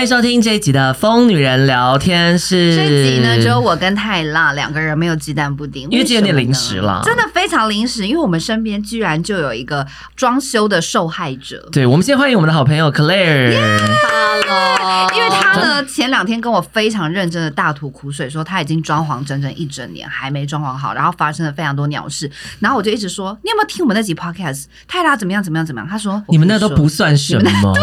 欢迎收听这一集的《疯女人聊天室》。这一集呢，只有我跟泰辣两个人，没有鸡蛋布丁，因为今天有点临时了，真的非常临时。因为我们身边居然就有一个装修的受害者。对，我们先欢迎我们的好朋友 Claire。Hello，因为他呢前两天跟我非常认真的大吐苦水，说他已经装潢整整一整年还没装潢好，然后发生了非常多鸟事。然后我就一直说，你有没有听我们那集 Podcast？泰辣怎么样？怎么样？怎么样？他说你们那都不算什么，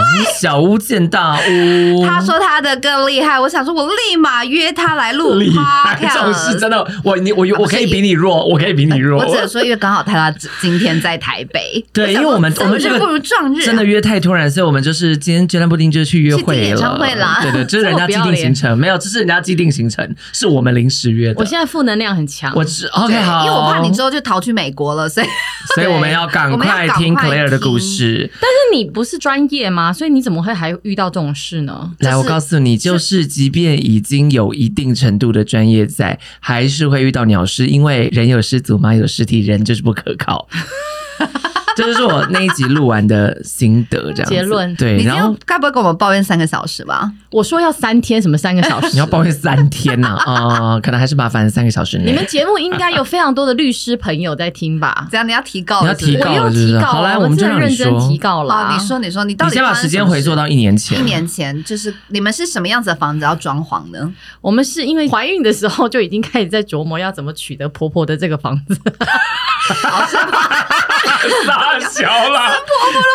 小巫见大巫。他说他的更厉害，我想说，我立马约他来录。厉害，这种事真的，我你我我可以比你弱，我可以比你弱。我只能说，因为刚好他他今天在台北。对，因为我们我们这个不如撞日，真的约太突然，所以我们就是今天鸡蛋布丁就去约会了。演唱会啦，对对，这是人家既定行程，没有，这是人家既定行程，是我们临时约的。我现在负能量很强，我只 OK 好，因为我怕你之后就逃去美国了，所以所以我们 要赶快听 Claire 的故事。但是你不是专业吗？所以你怎么会还遇到这种事呢？来，我告诉你。就是，即便已经有一定程度的专业在，还是会遇到鸟师，因为人有失足，马有失蹄，人就是不可靠。这就是我那一集录完的心得，这样结论。对，然后该不会跟我们抱怨三个小时吧？我说要三天，什么三个小时？你要抱怨三天呢？啊，可能还是麻烦三个小时。你们节目应该有非常多的律师朋友在听吧？这样你要提告，你要提告，我要提告。好来，我们就认真提告了。你说，你说，你到底先把时间回溯到一年前。一年前，就是你们是什么样子的房子要装潢呢？我们是因为怀孕的时候就已经开始在琢磨要怎么取得婆婆的这个房子。好 是吗？傻小了，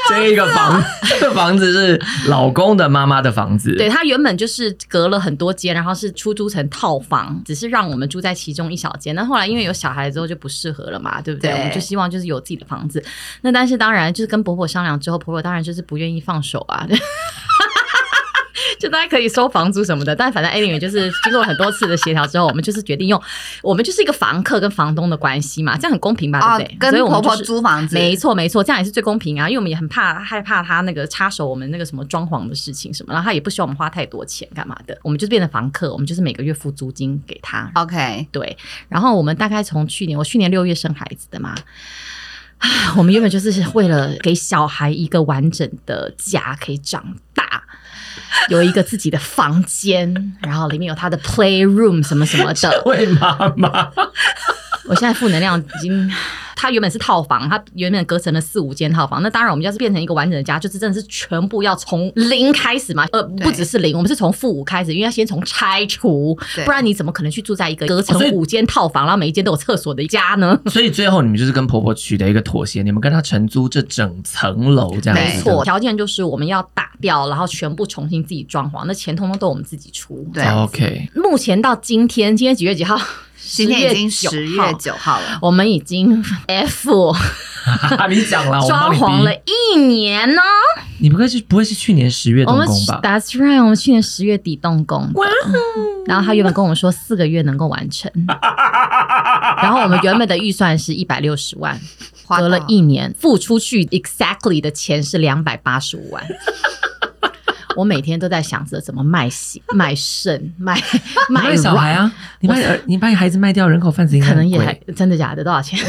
这个房，这个房子是老公的妈妈的房子。对，他原本就是隔了很多间，然后是出租成套房，只是让我们住在其中一小间。那后来因为有小孩之后就不适合了嘛，对不对？对我们就希望就是有自己的房子。那但是当然就是跟婆婆商量之后，婆婆当然就是不愿意放手啊。就大家可以收房租什么的，但反正 anyway 就是经过很多次的协调之后，我们就是决定用，我们就是一个房客跟房东的关系嘛，这样很公平吧？哦、对不对？跟婆婆租房子，没错没错，这样也是最公平啊，因为我们也很怕害怕他那个插手我们那个什么装潢的事情什么，然后他也不希望我们花太多钱干嘛的，我们就是变成房客，我们就是每个月付租金给他。OK，对，然后我们大概从去年，我去年六月生孩子的嘛，我们原本就是为了给小孩一个完整的家可以长大。有一个自己的房间，然后里面有他的 play room 什么什么的。为妈妈，我现在负能量已经。它原本是套房，它原本隔成了四五间套房。那当然，我们要是变成一个完整的家，就是真的是全部要从零开始嘛。呃，不只是零，我们是从负五开始，因为要先从拆除，不然你怎么可能去住在一个隔成五间套房，然后每一间都有厕所的家呢？所以最后你们就是跟婆婆取得一个妥协，你们跟她承租这整层楼，这样没错。条件就是我们要打掉，然后全部重新自己装潢，那钱通通都我们自己出。对，OK。目前到今天，今天几月几号？今天已经十月九号了，我们已经 F，你讲了，装潢了一年呢。你不会是不会是去年十月动工吧？That's right，我们去年十月底动工。哇！然后他原本跟我们说四个月能够完成，然后我们原本的预算是一百六十万，隔了一年付出去 exactly 的钱是两百八十五万。我每天都在想着怎么卖血、卖肾、卖卖小孩啊！你把你你把你孩子卖掉，人口贩子可能也还真的假的？多少钱？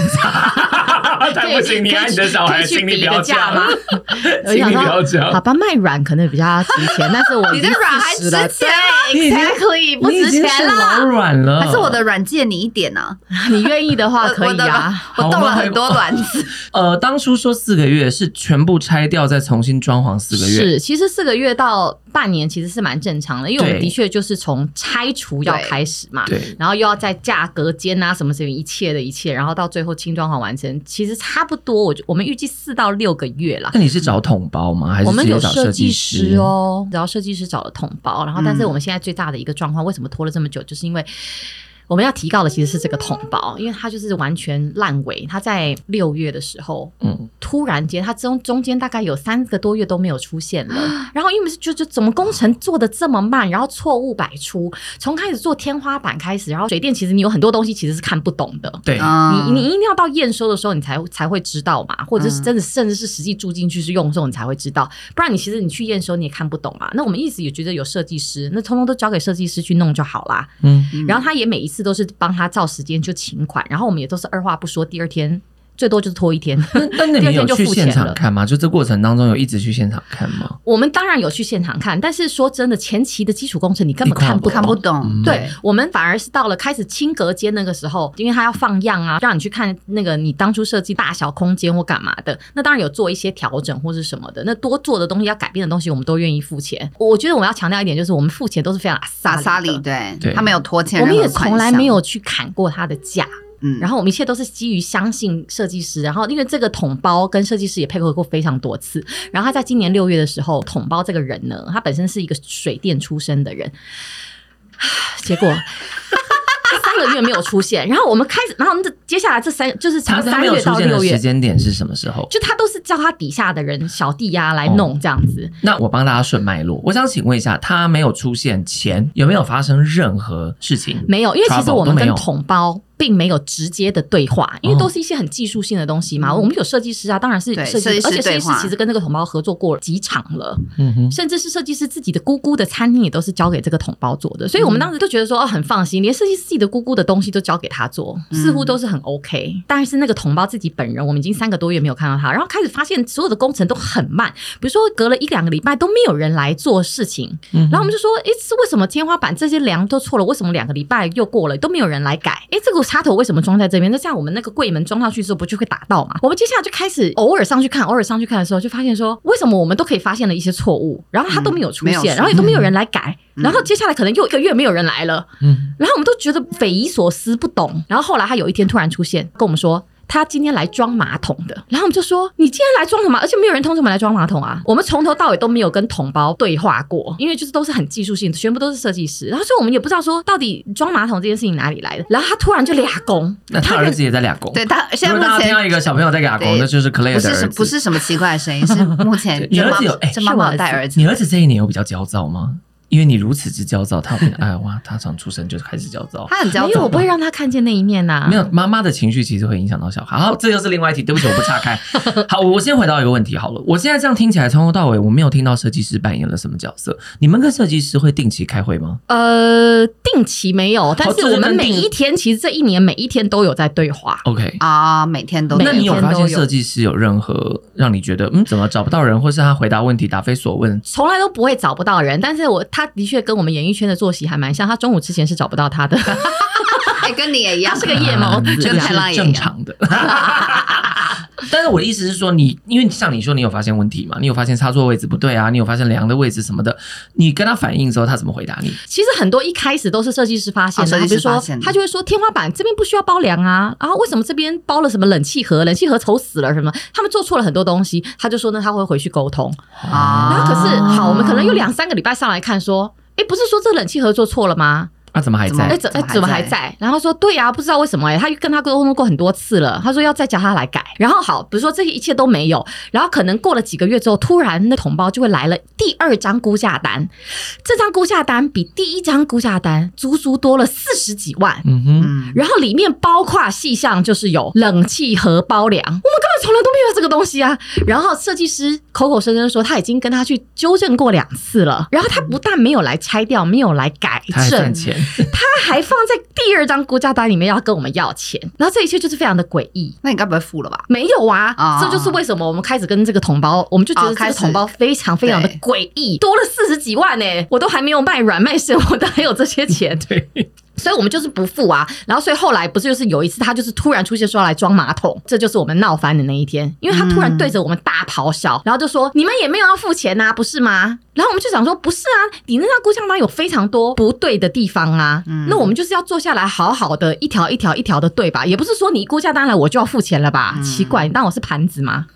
对不起，你爱你的小孩，请你不要讲吗？请你不要讲。好吧，卖软可能比较值钱，但是我 你的软还值钱？Exactly，不值钱了。老软了，还是我的软借你一点呢？你愿意的话可以啊。我动了很多卵子。呃，当初说四个月是全部拆掉再重新装潢四个月，是其实四个月到半年其实是蛮正常的，因为我们的确就是从拆除要开始嘛，对，然后又要在价格间啊什么什么一切的一切，然后到最后轻装潢完成，其实差不多。我我们预计四到六个月啦。那你是找统包吗？还是我们有设计师哦？然后设计师找了统包，然后但是我们现在最大的一个状况，为什么拖了这么久？就是因为。我们要提告的其实是这个桶包，因为它就是完全烂尾。它在六月的时候，嗯，突然间它中中间大概有三个多月都没有出现了。然后因为是就就怎么工程做的这么慢，然后错误百出，从开始做天花板开始，然后水电其实你有很多东西其实是看不懂的。对，你你一定要到验收的时候你才才会知道嘛，或者是真的甚至是实际住进去是用的时候你才会知道，不然你其实你去验收你也看不懂嘛。那我们一直也觉得有设计师，那通通都交给设计师去弄就好啦。嗯，然后他也每一次都是帮他照时间就请款，然后我们也都是二话不说，第二天。最多就是拖一天，那你们有去现场看吗？就这过程当中有一直去现场看吗？我们当然有去现场看，但是说真的，前期的基础工程你根本看不看不懂。嗯、对，我们反而是到了开始清隔间那个时候，因为他要放样啊，让你去看那个你当初设计大小空间或干嘛的，那当然有做一些调整或是什么的。那多做的东西要改变的东西，我们都愿意付钱。我觉得我们要强调一点，就是我们付钱都是非常阿萨里，对，对他没有拖欠，我们也从来没有去砍过他的价。嗯，然后我们一切都是基于相信设计师，然后因为这个桶包跟设计师也配合过非常多次，然后他在今年六月的时候，桶包这个人呢，他本身是一个水电出身的人，结果。三个月没有出现，然后我们开始，然后这接下来这三就是从三月到六月时间点是什么时候？就他都是叫他底下的人小弟呀来弄这样子。哦、那我帮大家顺脉络，我想请问一下，他没有出现前有没有发生任何事情？没有，因为其实我们跟桶包。并没有直接的对话，因为都是一些很技术性的东西嘛。哦、我们有设计师啊，当然是设计师，而且设计师其实跟这个同胞合作过几场了，嗯、哼甚至是设计师自己的姑姑的餐厅也都是交给这个同胞做的。所以我们当时就觉得说，哦，很放心，连设计师自己的姑姑的东西都交给他做，似乎都是很 OK。但是那个同胞自己本人，我们已经三个多月没有看到他，然后开始发现所有的工程都很慢，比如说隔了一两个礼拜都没有人来做事情，然后我们就说，哎，是为什么天花板这些梁都错了？为什么两个礼拜又过了都没有人来改？哎，这个插头为什么装在？这边，那像我们那个柜门装上去之后，不就会打到嘛？我们接下来就开始偶尔上去看，偶尔上去看的时候，就发现说，为什么我们都可以发现了一些错误，然后它都没有出现，嗯、然后也都没有人来改，嗯、然后接下来可能又一个月没有人来了，嗯，然后我们都觉得匪夷所思，不懂。然后后来他有一天突然出现，跟我们说。他今天来装马桶的，然后我们就说：“你今天来装什么？而且没有人通知我们来装马桶啊！我们从头到尾都没有跟同胞对话过，因为就是都是很技术性的，全部都是设计师。然后所以我们也不知道说到底装马桶这件事情哪里来的。然后他突然就俩工，那他儿子也在俩工。对他现在目前听到一个小朋友在俩工，那就是 Claire 的儿子。不是不是什么奇怪的声音，是目前 你儿子有哎，是妈妈带儿子。你儿子这一年有比较焦躁吗？”因为你如此之焦躁，他会哎哇，他从出生就开始焦躁。他很焦躁，因为我不会让他看见那一面呐、啊。没有，妈妈的情绪其实会影响到小孩。好，这又是另外一题，对不起，我不岔开。好，我先回到一个问题好了。我现在这样听起来，从头到尾我没有听到设计师扮演了什么角色。你们跟设计师会定期开会吗？呃，定期没有，但是我们每一天，其实这一年每一天都有在对话。OK 啊，每天都。那你有发现设计师有任何让你觉得嗯，怎么找不到人，或是他回答问题答非所问？从来都不会找不到人，但是我他的确跟我们演。艺圈的作息还蛮像，他中午之前是找不到他的，哎，跟你也一样，是个夜猫子，这个是正常的。但是我的意思是说，你因为像你说，你有发现问题嘛？你有发现插座位置不对啊？你有发现梁的位置什么的？你跟他反映之后，他怎么回答你？其实很多一开始都是设计师发现的，比如说他就会说天花板这边不需要包梁啊，然后为什么这边包了什么冷气盒？冷气盒丑死了什么？他们做错了很多东西，他就说呢，他会回去沟通啊。然后可是好，我们可能有两三个礼拜上来看说。哎，不是说这冷气盒做错了吗？啊，怎么还在？哎，怎哎怎么还在？然后说对呀，不知道为什么哎，他跟他沟通过很多次了，他说要再叫他来改。然后好，比如说这些一切都没有，然后可能过了几个月之后，突然那同胞就会来了第二张估价单，这张估价单比第一张估价单足足多了四十几万。嗯哼，然后里面包括细项就是有冷气和包梁，我们根本从来都没有这个东西啊。然后设计师口口声声说他已经跟他去纠正过两次了，然后他不但没有来拆掉，没有来改正。他还放在第二张估价单里面要跟我们要钱，然后这一切就是非常的诡异。那你该不会付了吧？没有啊，哦、这就是为什么我们开始跟这个同胞，我们就觉得这个同胞非常非常的诡异，多了四十几万呢、欸，我都还没有卖软卖身，我都还有这些钱。对。所以我们就是不付啊，然后所以后来不是就是有一次他就是突然出现说要来装马桶，这就是我们闹翻的那一天，因为他突然对着我们大咆哮，然后就说你们也没有要付钱呐，不是吗？然后我们就想说不是啊，你那张估价单有非常多不对的地方啊，那我们就是要坐下来好好的一条一条一条的对吧？也不是说你估价单来我就要付钱了吧？奇怪，你当我是盘子吗？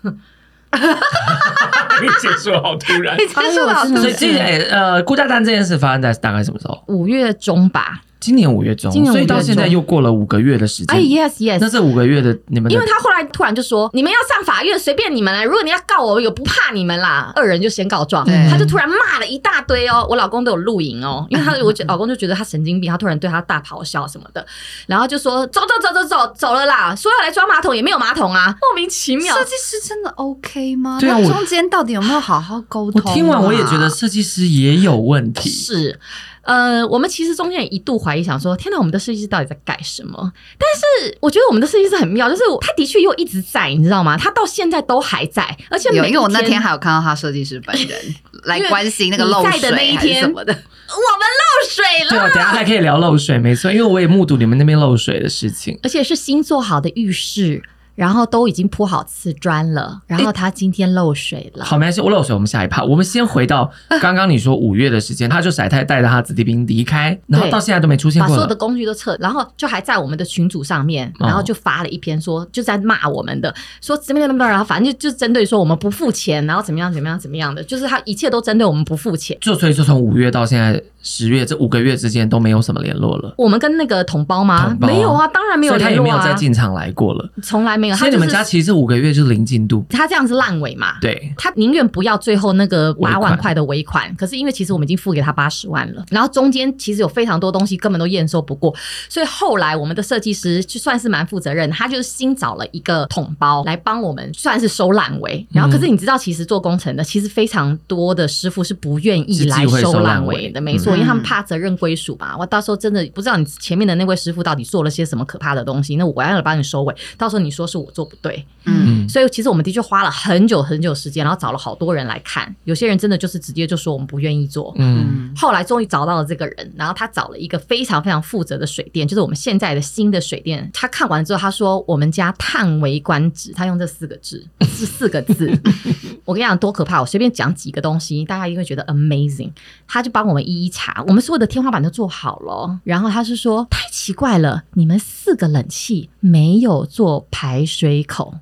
你结束好突然，结束好突然。所以这呃估价单这件事发生在大概什么时候？五月中吧。今年五月中，今年月中所以到现在又过了五个月的时间。哎，yes yes。那这五个月的你们的，因为他后来突然就说：“你们要上法院，随便你们来。如果你要告我，我不怕你们啦。”二人就先告状，他就突然骂了一大堆哦。我老公都有录影哦，因为他 我老公就觉得他神经病，他突然对他大咆哮什么的，然后就说：“走走走走走走了啦！说要来装马桶也没有马桶啊，莫名其妙。”设计师真的 OK 吗？对啊，中间到底有没有好好沟通？我听完我也觉得设计师也有问题。是。呃，我们其实中间也一度怀疑，想说，天哪，我们的设计师到底在改什么？但是我觉得我们的设计师很妙，就是他的确又一直在，你知道吗？他到现在都还在，而且每因为我那天还有看到他设计师本人 来关心那个漏水的那一天什么的，我们漏水了。对啊，等下还可以聊漏水，没错，因为我也目睹你们那边漏水的事情，而且是新做好的浴室。然后都已经铺好瓷砖了，然后他今天漏水了。好，没关系，我漏水，我们下一趴。我们先回到刚刚你说五月的时间，他就甩太带着他子弟兵离开，然后到现在都没出现过，把所有的工具都撤，然后就还在我们的群组上面，然后就发了一篇说，就在骂我们的，说怎么怎么怎么样，然后反正就就针对说我们不付钱，然后怎么样怎么样怎么样的，就是他一切都针对我们不付钱。就所以就从五月到现在十月这五个月之间都没有什么联络了。我们跟那个统包吗？包没有啊，当然没有联络啊，所以他也没有再进场来过了，从来没有。所以你们家其实。这五个月就是零进度，他这样是烂尾嘛？对，他宁愿不要最后那个八万块的尾款，可是因为其实我们已经付给他八十万了，然后中间其实有非常多东西根本都验收不过，所以后来我们的设计师就算是蛮负责任，他就是新找了一个统包来帮我们算是收烂尾。然后可是你知道，其实做工程的其实非常多的师傅是不愿意来收烂尾的，没错，因为他们怕责任归属嘛。我到时候真的不知道你前面的那位师傅到底做了些什么可怕的东西，那我要来帮你收尾，到时候你说是我做不对，嗯，所以。其实我们的确花了很久很久时间，然后找了好多人来看。有些人真的就是直接就说我们不愿意做。嗯，后来终于找到了这个人，然后他找了一个非常非常负责的水电，就是我们现在的新的水电。他看完之后，他说我们家叹为观止。他用这四个字，是四个字。我跟你讲多可怕！我随便讲几个东西，大家一定会觉得 amazing。他就帮我们一一查，我们所有的天花板都做好了。然后他是说太奇怪了，你们四个冷气没有做排水口。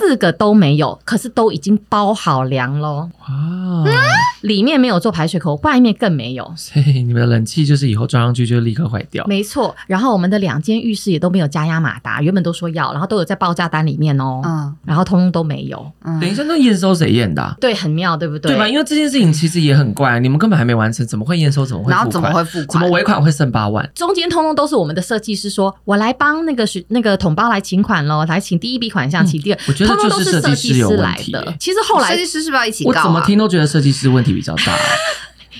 四个都没有，可是都已经包好梁喽。哇、嗯，里面没有做排水口，外面更没有。所以你们的冷气就是以后装上去就立刻坏掉。没错，然后我们的两间浴室也都没有加压马达，原本都说要，然后都有在报价单里面哦。嗯，然后通通都没有。嗯，等一下，那验收谁验的、啊？对，很妙，对不对？对吧？因为这件事情其实也很怪，你们根本还没完成，怎么会验收？怎么会？然后怎么会付款？怎么尾款会剩八万？中间通通都是我们的设计师说，我来帮那个是那个统包来请款喽，来请第一笔款项，请第二。我觉得。通通都是设计师有问题的。其实后来设计师是不是要一起？我怎么听都觉得设计师问题比较大。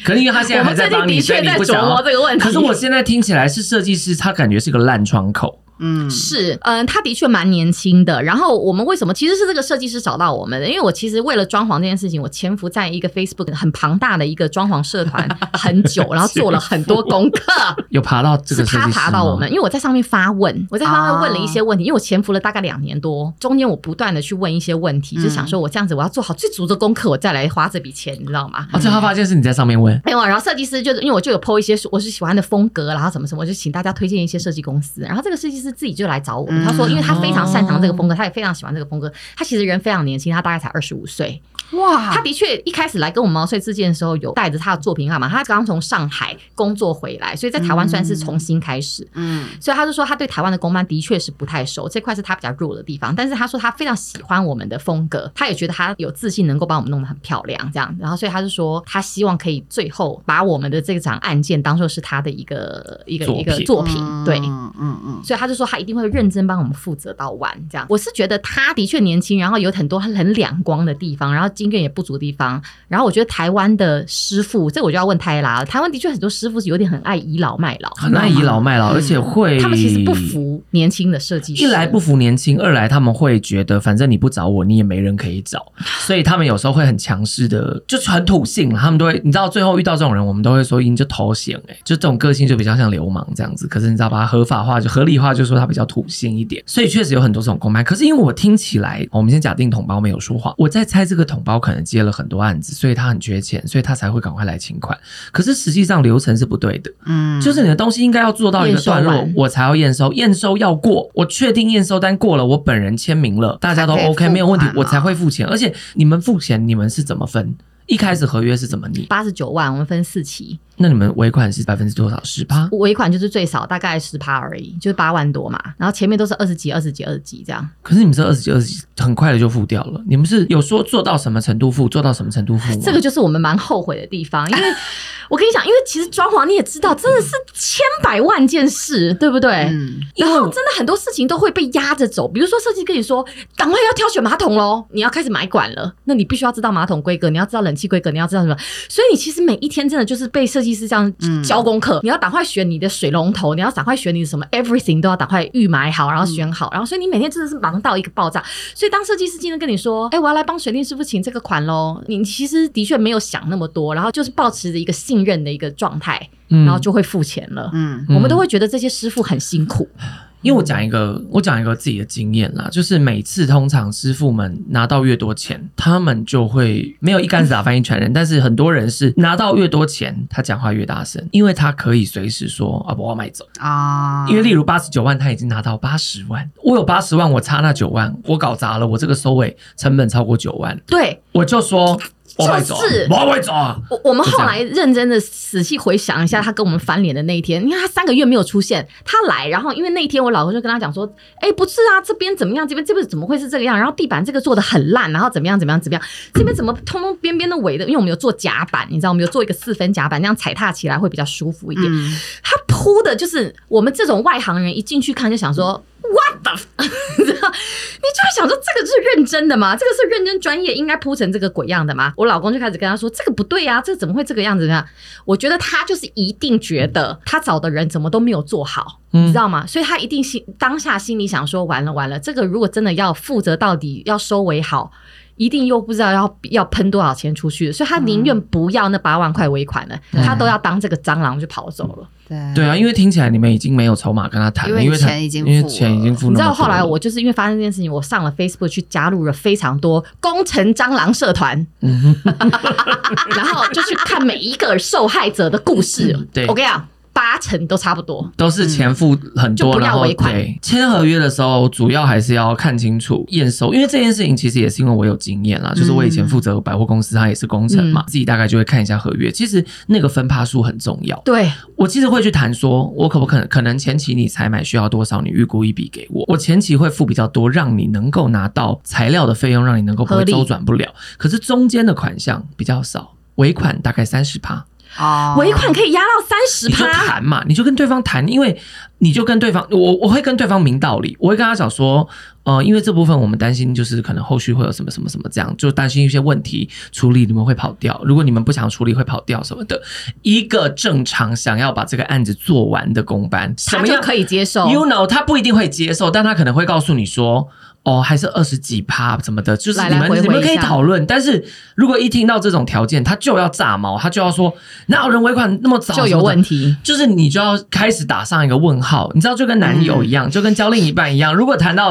可能因为他现在还在帮你，所以你不想这个问题。可是我现在听起来是设计师，他感觉是个烂窗口。嗯，是，嗯，他的确蛮年轻的。然后我们为什么其实是这个设计师找到我们的？因为我其实为了装潢这件事情，我潜伏在一个 Facebook 很庞大的一个装潢社团 很久，然后做了很多功课，有爬到这个是他爬到我们，因为我在上面发问，我在上面问了一些问题，因为我潜伏了大概两年多，中间我不断的去问一些问题，就想说我这样子我要做好最足的功课，我再来花这笔钱，你知道吗？哦，最后发现是你在上面问，没有，然后设计师就是因为我就有 po 一些我是喜欢的风格，然后什么什么，我就请大家推荐一些设计公司，然后这个设计师自己就来找我。他说，因为他非常擅长这个风格，他也非常喜欢这个风格。他其实人非常年轻，他大概才二十五岁。哇，他的确一开始来跟我们毛遂自荐的时候，有带着他的作品干嘛？他刚从上海工作回来，所以在台湾算是重新开始。嗯，所以他就说他对台湾的公班的确是不太熟，这块是他比较弱的地方。但是他说他非常喜欢我们的风格，他也觉得他有自信能够把我们弄得很漂亮，这样。然后所以他就说他希望可以最后把我们的这场案件当做是他的一个一个一个作品。对，嗯嗯嗯。所以他就说他一定会认真帮我们负责到完，这样。我是觉得他的确年轻，然后有很多很两光的地方，然后。经验也不足的地方，然后我觉得台湾的师傅，这我就要问泰拉了。台湾的确很多师傅是有点很爱倚老卖老，很爱倚老卖老，而且会他们其实不服年轻的设计师。一来不服年轻，二来他们会觉得反正你不找我，你也没人可以找，所以他们有时候会很强势的，就很土性。他们都会，你知道，最后遇到这种人，我们都会说，你就投降。哎，就这种个性就比较像流氓这样子。可是你知道，把它合法化就合理化，就说他比较土性一点。所以确实有很多这种公办。可是因为我听起来，我们先假定统包没有说谎，我在猜这个统包可能接了很多案子，所以他很缺钱，所以他才会赶快来请款。可是实际上流程是不对的，嗯，就是你的东西应该要做到一个段落，我才要验收，验收要过，我确定验收单过了，我本人签名了，大家都 OK 没有问题，我才会付钱。而且你们付钱，你们是怎么分？一开始合约是怎么拟？八十九万，我们分四期。那你们尾款是百分之多少？十趴？尾款就是最少大概十趴而已，就是八万多嘛。然后前面都是二十几、二十几、二十几这样。可是你们这二十几、二十几，很快的就付掉了。你们是有说做到什么程度付，做到什么程度付吗？这个就是我们蛮后悔的地方，因为 我跟你讲，因为其实装潢你也知道，真的是千百万件事，对不对？嗯。然后真的很多事情都会被压着走，比如说设计跟你说，赶快要挑选马桶喽，你要开始买管了，那你必须要知道马桶规格，你要知道冷气规格，你要知道什么。所以你其实每一天真的就是被设计师这样。教功课，你要赶快选你的水龙头，你要赶快选你的什么 everything 都要赶快预买好，然后选好，然后所以你每天真的是忙到一个爆炸。所以当设计师今天跟你说，哎、欸，我要来帮水电师傅请这个款喽，你其实的确没有想那么多，然后就是保持着一个信任的一个状态，然后就会付钱了。嗯，我们都会觉得这些师傅很辛苦。因为我讲一个，我讲一个自己的经验啦，就是每次通常师傅们拿到越多钱，他们就会没有一竿子打翻一船人，但是很多人是拿到越多钱，他讲话越大声，因为他可以随时说啊，不我要卖走啊。因为例如八十九万，他已经拿到八十万，我有八十万，我差那九万，我搞砸了，我这个收尾成本超过九万，对，我就说。就是我会走啊！我我们后来认真的仔细回想一下，他跟我们翻脸的那一天，因为他三个月没有出现，他来，然后因为那一天我老公就跟他讲说，哎，不是啊，这边怎么样？这边这边怎么会是这个样？然后地板这个做的很烂，然后怎么样怎么样怎么样？这边怎么通通边边的围的？因为我们有做夹板，你知道，我们有做一个四分夹板，那样踩踏起来会比较舒服一点。嗯、他铺的就是我们这种外行人一进去看就想说。What 的 你知道，你就会想说，这个是认真的吗？这个是认真专业应该铺成这个鬼样的吗？我老公就开始跟他说，这个不对呀、啊，这怎么会这个样子呢？我觉得他就是一定觉得他找的人怎么都没有做好，你知道吗？所以他一定心当下心里想说，完了完了，这个如果真的要负责到底，要收尾好。一定又不知道要要喷多少钱出去，所以他宁愿不要那八万块尾款了，嗯、他都要当这个蟑螂就跑走了。对对啊，因为听起来你们已经没有筹码跟他谈了，因为钱已经因为钱已经付了。你知道后来我就是因为发生这件事情，我上了 Facebook 去加入了非常多工程蟑螂社团，然后就去看每一个受害者的故事。对，我跟你讲。八成都差不多，都是钱付很多，然后对签合约的时候，主要还是要看清楚验收，因为这件事情其实也是因为我有经验啦，就是我以前负责百货公司，它也是工程嘛，自己大概就会看一下合约，其实那个分趴数很重要。对，我其实会去谈说，我可不可能可能前期你采买需要多少，你预估一笔给我，我前期会付比较多，让你能够拿到材料的费用，让你能够不会周转不了，可是中间的款项比较少，尾款大概三十趴。哦，尾款可以压到三十趴，你就谈嘛，你就跟对方谈，因为你就跟对方，我我会跟对方明道理，我会跟他讲说，呃，因为这部分我们担心就是可能后续会有什么什么什么这样，就担心一些问题处理你们会跑掉，如果你们不想处理会跑掉什么的，一个正常想要把这个案子做完的公班，他就可以接受，you know，他不一定会接受，但他可能会告诉你说。哦，还是二十几趴怎么的，就是你们你们可以讨论。但是如果一听到这种条件，他就要炸毛，他就要说哪有人尾款那么早就有问题，就是你就要开始打上一个问号。你知道，就跟男友一样，嗯、就跟交另一半一样。如果谈到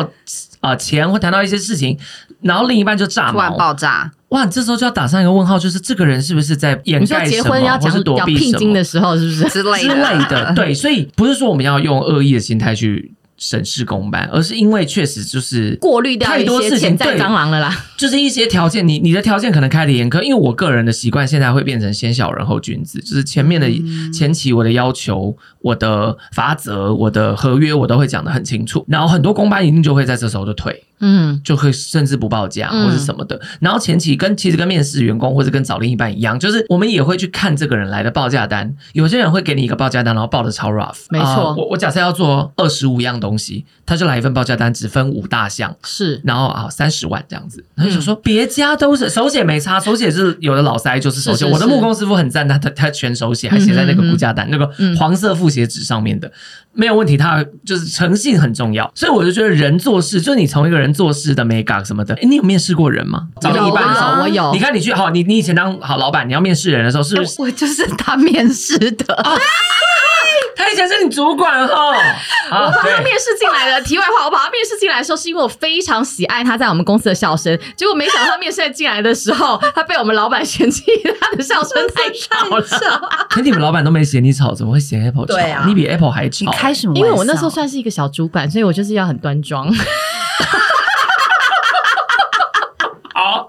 啊、呃、钱或谈到一些事情，然后另一半就炸毛，突然爆炸，哇，这时候就要打上一个问号，就是这个人是不是在掩盖什么，你说结婚要或是躲避什么聘金的时候，是不是之类的之类的？对，所以不是说我们要用恶意的心态去。审视公办，而是因为确实就是过滤掉太多事情，潜在蟑螂了啦。就是一些条件，你你的条件可能开的严苛，因为我个人的习惯现在会变成先小人后君子，就是前面的前期我的要求、我的法则、我的合约我都会讲的很清楚，然后很多公班一定就会在这时候就退。嗯，就会甚至不报价或者什么的。嗯、然后前期跟其实跟面试员工或者跟找另一半一样，就是我们也会去看这个人来的报价单。有些人会给你一个报价单，然后报的超 rough。没错，呃、我我假设要做二十五样东西，他就来一份报价单，只分五大项，是，然后啊三十万这样子。他就说别家都是手写没差，手写是有的老塞就是手写。我的木工师傅很赞，他他他全手写，还写在那个估价单、嗯、那个黄色复写纸上面的。没有问题，他就是诚信很重要，所以我就觉得人做事，就是你从一个人做事的美感什么的。哎，你有面试过人吗？找另一半的时候，我有。你看你去好，你你以前当好老板，你要面试人的时候，是不是？我就是他面试的。啊他以前是你主管哈，我把他面试进来的。题外话，我把他面试进来的时候，是因为我非常喜爱他在我们公司的笑声。结果没想到他面试进来的时候，他被我们老板嫌弃他的笑声太吵了。可你们老板都没嫌你吵，怎么会嫌 Apple 吵？对啊，你比 Apple 还吵。开什么？因为我那时候算是一个小主管，所以我就是要很端庄。好，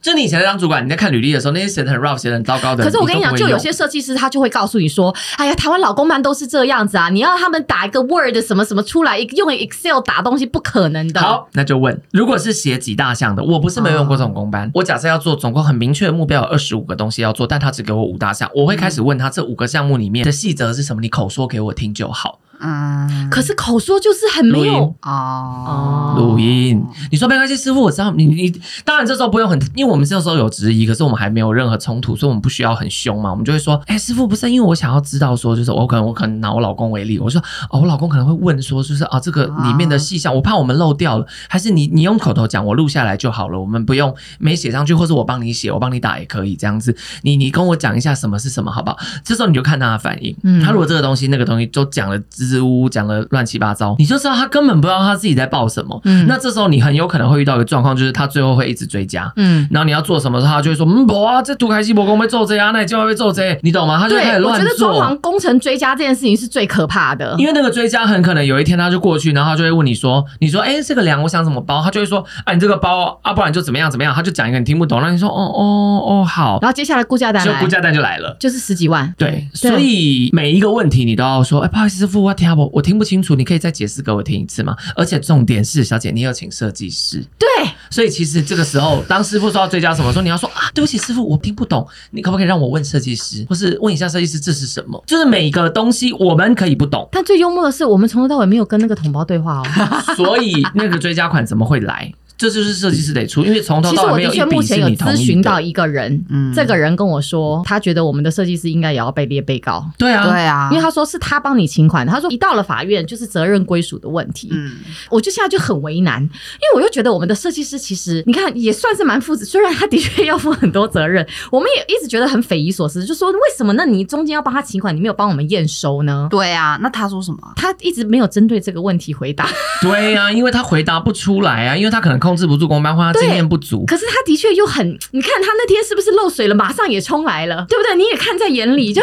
就你以前在当主管，你在看履历的时候，那些写的很 rough、写的很糟糕的，可是我跟你讲，就有些设计师他就会告诉你说：“哎呀，台湾老公班都是这样子啊，你要他们打一个 Word 什么什么出来，用 Excel 打东西不可能的。”好，那就问，如果是写几大项的，我不是没有用过这种工班，哦、我假设要做总共很明确的目标有二十五个东西要做，但他只给我五大项，我会开始问他这五个项目里面的细则是什么，你口说给我听就好。嗯，可是口说就是很没有哦，录音。你说没关系，师傅，我知道你你当然这时候不用很，因为我们这时候有质疑，可是我们还没有任何冲突，所以我们不需要很凶嘛。我们就会说，哎、欸，师傅不是，因为我想要知道说，就是我可能我可能拿我老公为例，我说哦，我老公可能会问说，就是啊这个里面的细项，我怕我们漏掉了，还是你你用口头讲，我录下来就好了，我们不用没写上去，或者我帮你写，我帮你打也可以这样子。你你跟我讲一下什么是什么，好不好？这时候你就看他的反应，嗯，他如果这个东西那个东西都讲了支支吾吾讲的。乱七八糟，你就知道他根本不知道他自己在报什么。嗯，那这时候你很有可能会遇到一个状况，就是他最后会一直追加。嗯，然后你要做什么时候，他就会说：“嗯，不啊，这图开西伯公被揍这样，那你就会被揍这。”你懂吗？他就开始乱做。我觉得装潢工程追加这件事情是最可怕的，因为那个追加很可能有一天他就过去，然后他就会问你说：“你说，哎、欸，这个梁我想怎么包？”他就会说：“哎、啊，你这个包啊，不然就怎么样怎么样。”他就讲一个你听不懂，那你说：“哦哦哦，好。”然后接下来估价单，就估价单就来了，就是十几万。对，对所以每一个问题你都要说：“哎、欸，不好意思，师傅，我听不，我听不清楚，你可以再解释。”给我听一次吗，而且重点是，小姐你有请设计师，对，所以其实这个时候，当师傅说要追加什么，说你要说啊，对不起，师傅我听不懂，你可不可以让我问设计师，或是问一下设计师这是什么？就是每一个东西我们可以不懂，但最幽默的是，我们从头到尾没有跟那个同胞对话哦，所以那个追加款怎么会来？这就是设计师得出，因为从头到尾没有一笔是你同意的。其实我的确目前有咨询到一个人，嗯，这个人跟我说，他觉得我们的设计师应该也要被列被告。对啊，对啊，嗯，因为他说是他帮你请款，他说一到了法院就是责任归属的问题。嗯，我就现在就很为难，因为我又觉得我们的设计师其实你看也算是蛮负责，虽然他的确要负很多责任，我们也一直觉得很匪夷所思，就说为什么那你中间要帮他请款，你没有帮我们验收呢？对啊，那他说什么？他一直没有针对这个问题回答。对啊，因为他回答不出来啊，因为他可能控制不住工班花。经验不足，可是他的确又很，你看他那天是不是漏水了，马上也冲来了，对不对？你也看在眼里，就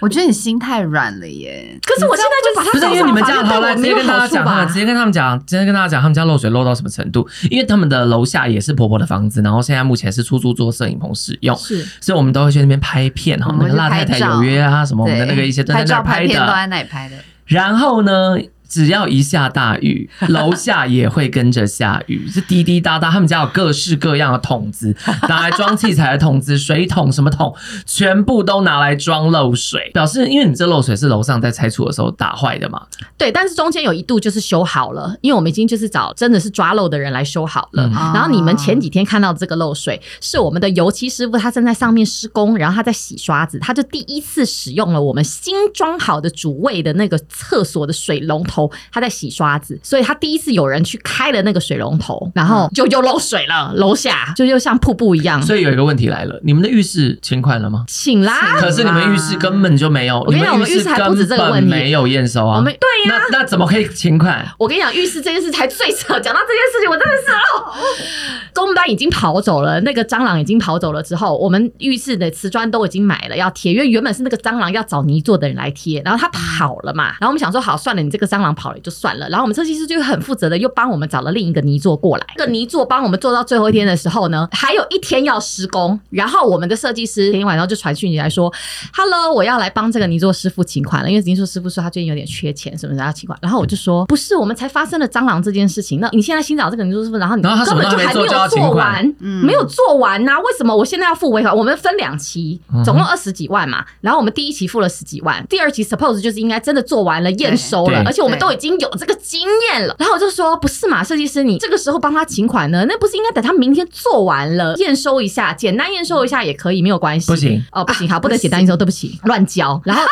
我觉得你心太软了耶。可是我现在就把他不是因为你们家好了，直接跟大家讲，直接跟他们讲，直接跟大家讲，他们家漏水漏到什么程度？因为他们的楼下也是婆婆的房子，然后现在目前是出租做摄影棚使用，是，所以我们都会去那边拍片哈，那个辣太太有约啊什么，我们的那个一些都在那拍的，都在那里拍的。然后呢？只要一下大雨，楼下也会跟着下雨，是滴滴答答。他们家有各式各样的桶子，拿来装器材的桶子、水桶什么桶，全部都拿来装漏水。表示，因为你这漏水是楼上在拆除的时候打坏的嘛？对，但是中间有一度就是修好了，因为我们已经就是找真的是抓漏的人来修好了。嗯、然后你们前几天看到这个漏水，是我们的油漆师傅他正在上面施工，然后他在洗刷子，他就第一次使用了我们新装好的主卫的那个厕所的水龙头。他在洗刷子，所以他第一次有人去开了那个水龙头，然后就又漏水了，楼下就又像瀑布一样。所以有一个问题来了，你们的浴室请款了吗？请啦，可是你们浴室根本就没有。我跟你讲，我们浴室还不止这个问题，没有验收啊。我们对呀、啊，那那怎么可以请款？我跟你讲，浴室这件事才最扯。讲到这件事情，我真的是哦，工班已经跑走了，那个蟑螂已经跑走了之后，我们浴室的瓷砖都已经买了要贴，因为原本是那个蟑螂要找泥做的人来贴，然后他跑了嘛，然后我们想说好算了，你这个蟑螂跑了也就算了，然后我们设计师就很负责的又帮我们找了另一个泥作过来，这个泥作帮我们做到最后一天的时候呢，还有一天要施工，然后我们的设计师今天晚上就传讯息来说，Hello，我要来帮这个泥作师傅请款了，因为泥作师傅说他最近有点缺钱，什么的要请款？然后我就说不是，我们才发生了蟑螂这件事情，那你现在新找这个泥作师傅，然后你根本就还没有做完，没有做完呐、啊？为什么我现在要付尾款？我们分两期，总共二十几万嘛，然后我们第一期付了十几万，第二期 suppose 就是应该真的做完了验收了，而且我们都已经有这个经验了。然后我就说不是嘛，设计师，你这个时候帮他请款呢？那不是应该等他明天做完了验收一下，简单验收一下也可以，没有关系。不行哦，不行，好，不能简单验收，对不起，乱交。然后。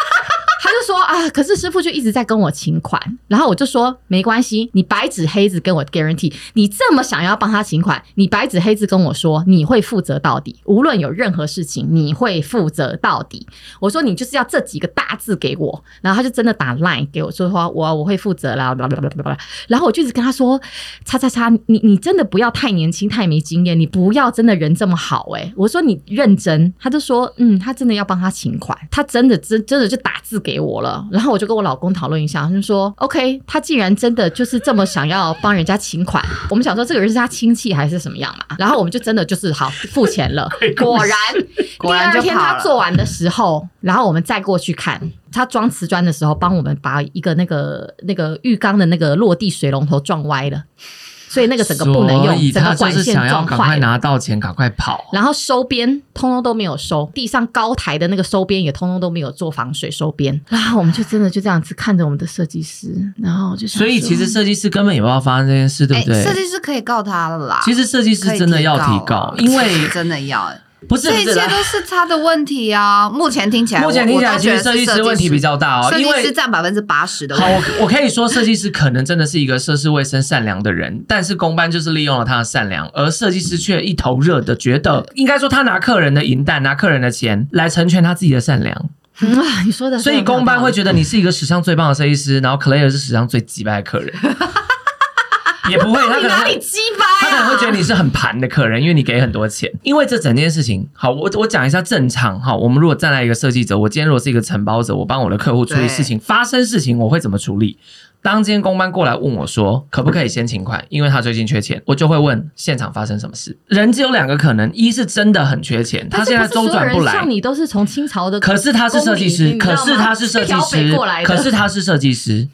他就说啊，可是师傅就一直在跟我请款，然后我就说没关系，你白纸黑字跟我 guarantee，你这么想要帮他请款，你白纸黑字跟我说你会负责到底，无论有任何事情你会负责到底。我说你就是要这几个大字给我，然后他就真的打 line 给我说话，我我会负责啦，然后我就一直跟他说，叉叉叉，你你真的不要太年轻太没经验，你不要真的人这么好哎、我说你认真，他就说嗯，他真的要帮他请款，他真的真真的就打字给。我了。了。然后我就跟我老公讨论一下，就说 OK，他既然真的就是这么想要帮人家请款，我们想说这个人是他亲戚还是什么样嘛？然后我们就真的就是好付钱了。果然，果然第二天他做完的时候，然后我们再过去看他装瓷砖的时候，帮我们把一个那个那个浴缸的那个落地水龙头撞歪了。所以那个整个不能用，整个管线撞坏，赶快拿到钱，赶快跑。然后收边通通都没有收，地上高台的那个收边也通通都没有做防水收边。然后我们就真的就这样子看着我们的设计师，然后就想，所以其实设计师根本也不知道发生这件事，对不对？设计师可以告他了啦。其实设计师真的要提告，因为真的要。不是，这一切都是他的问题啊！目前听起来，目前听起来，其实设计师问题比较大哦，因为设计师占百分之八十的。好，我我可以说，设计师可能真的是一个涉世未深、善良的人，但是公班就是利用了他的善良，而设计师却一头热的觉得，应该说他拿客人的银弹、拿客人的钱来成全他自己的善良。嗯啊，你说的，所以公班会觉得你是一个史上最棒的设计师，然后 Claire 是史上最机掰的客人。也不会，他可能会，他可能会觉得你是很盘的客人，因为你给很多钱。因为这整件事情，好，我我讲一下正常哈。我们如果站在一个设计者，我今天如果是一个承包者，我帮我的客户处理事情，发生事情我会怎么处理？当今天工班过来问我说，可不可以先请款，因为他最近缺钱，我就会问现场发生什么事。人只有两个可能，一是真的很缺钱，他现在周转不来。像你都是从清朝的，可是他是设计师，可是他是设计师，可是他是设计师。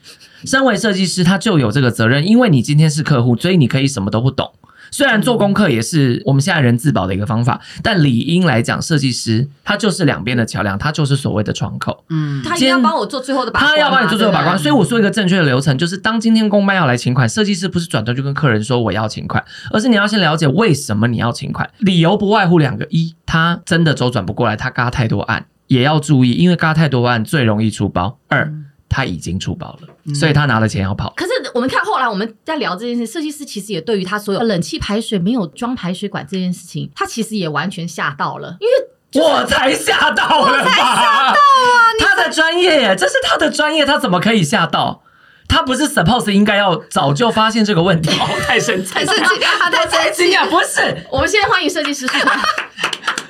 身为设计师，他就有这个责任，因为你今天是客户，所以你可以什么都不懂。虽然做功课也是我们现在人自保的一个方法，但理应来讲，设计师他就是两边的桥梁，他就是所谓的窗口。嗯，他要帮我做最后的把关，他要帮你做最后把关。所以我说一个正确的流程，就是当今天公班要来请款，设计师不是转头就跟客人说我要请款，而是你要先了解为什么你要请款，理由不外乎两个：一，他真的周转不过来，他嘎太多案，也要注意，因为嘎太多案最容易出包；二。他已经出包了，所以他拿了钱要跑。可是我们看后来我们在聊这件事，设计师其实也对于他所有冷气排水没有装排水管这件事情，他其实也完全吓到了，因为我才吓到了吧，吓到啊！他的专业，这是他的专业，他怎么可以吓到？他不是 suppose 应该要早就发现这个问题？太神奇，太神奇，他太神奇啊！不是，我们现在欢迎设计师出来。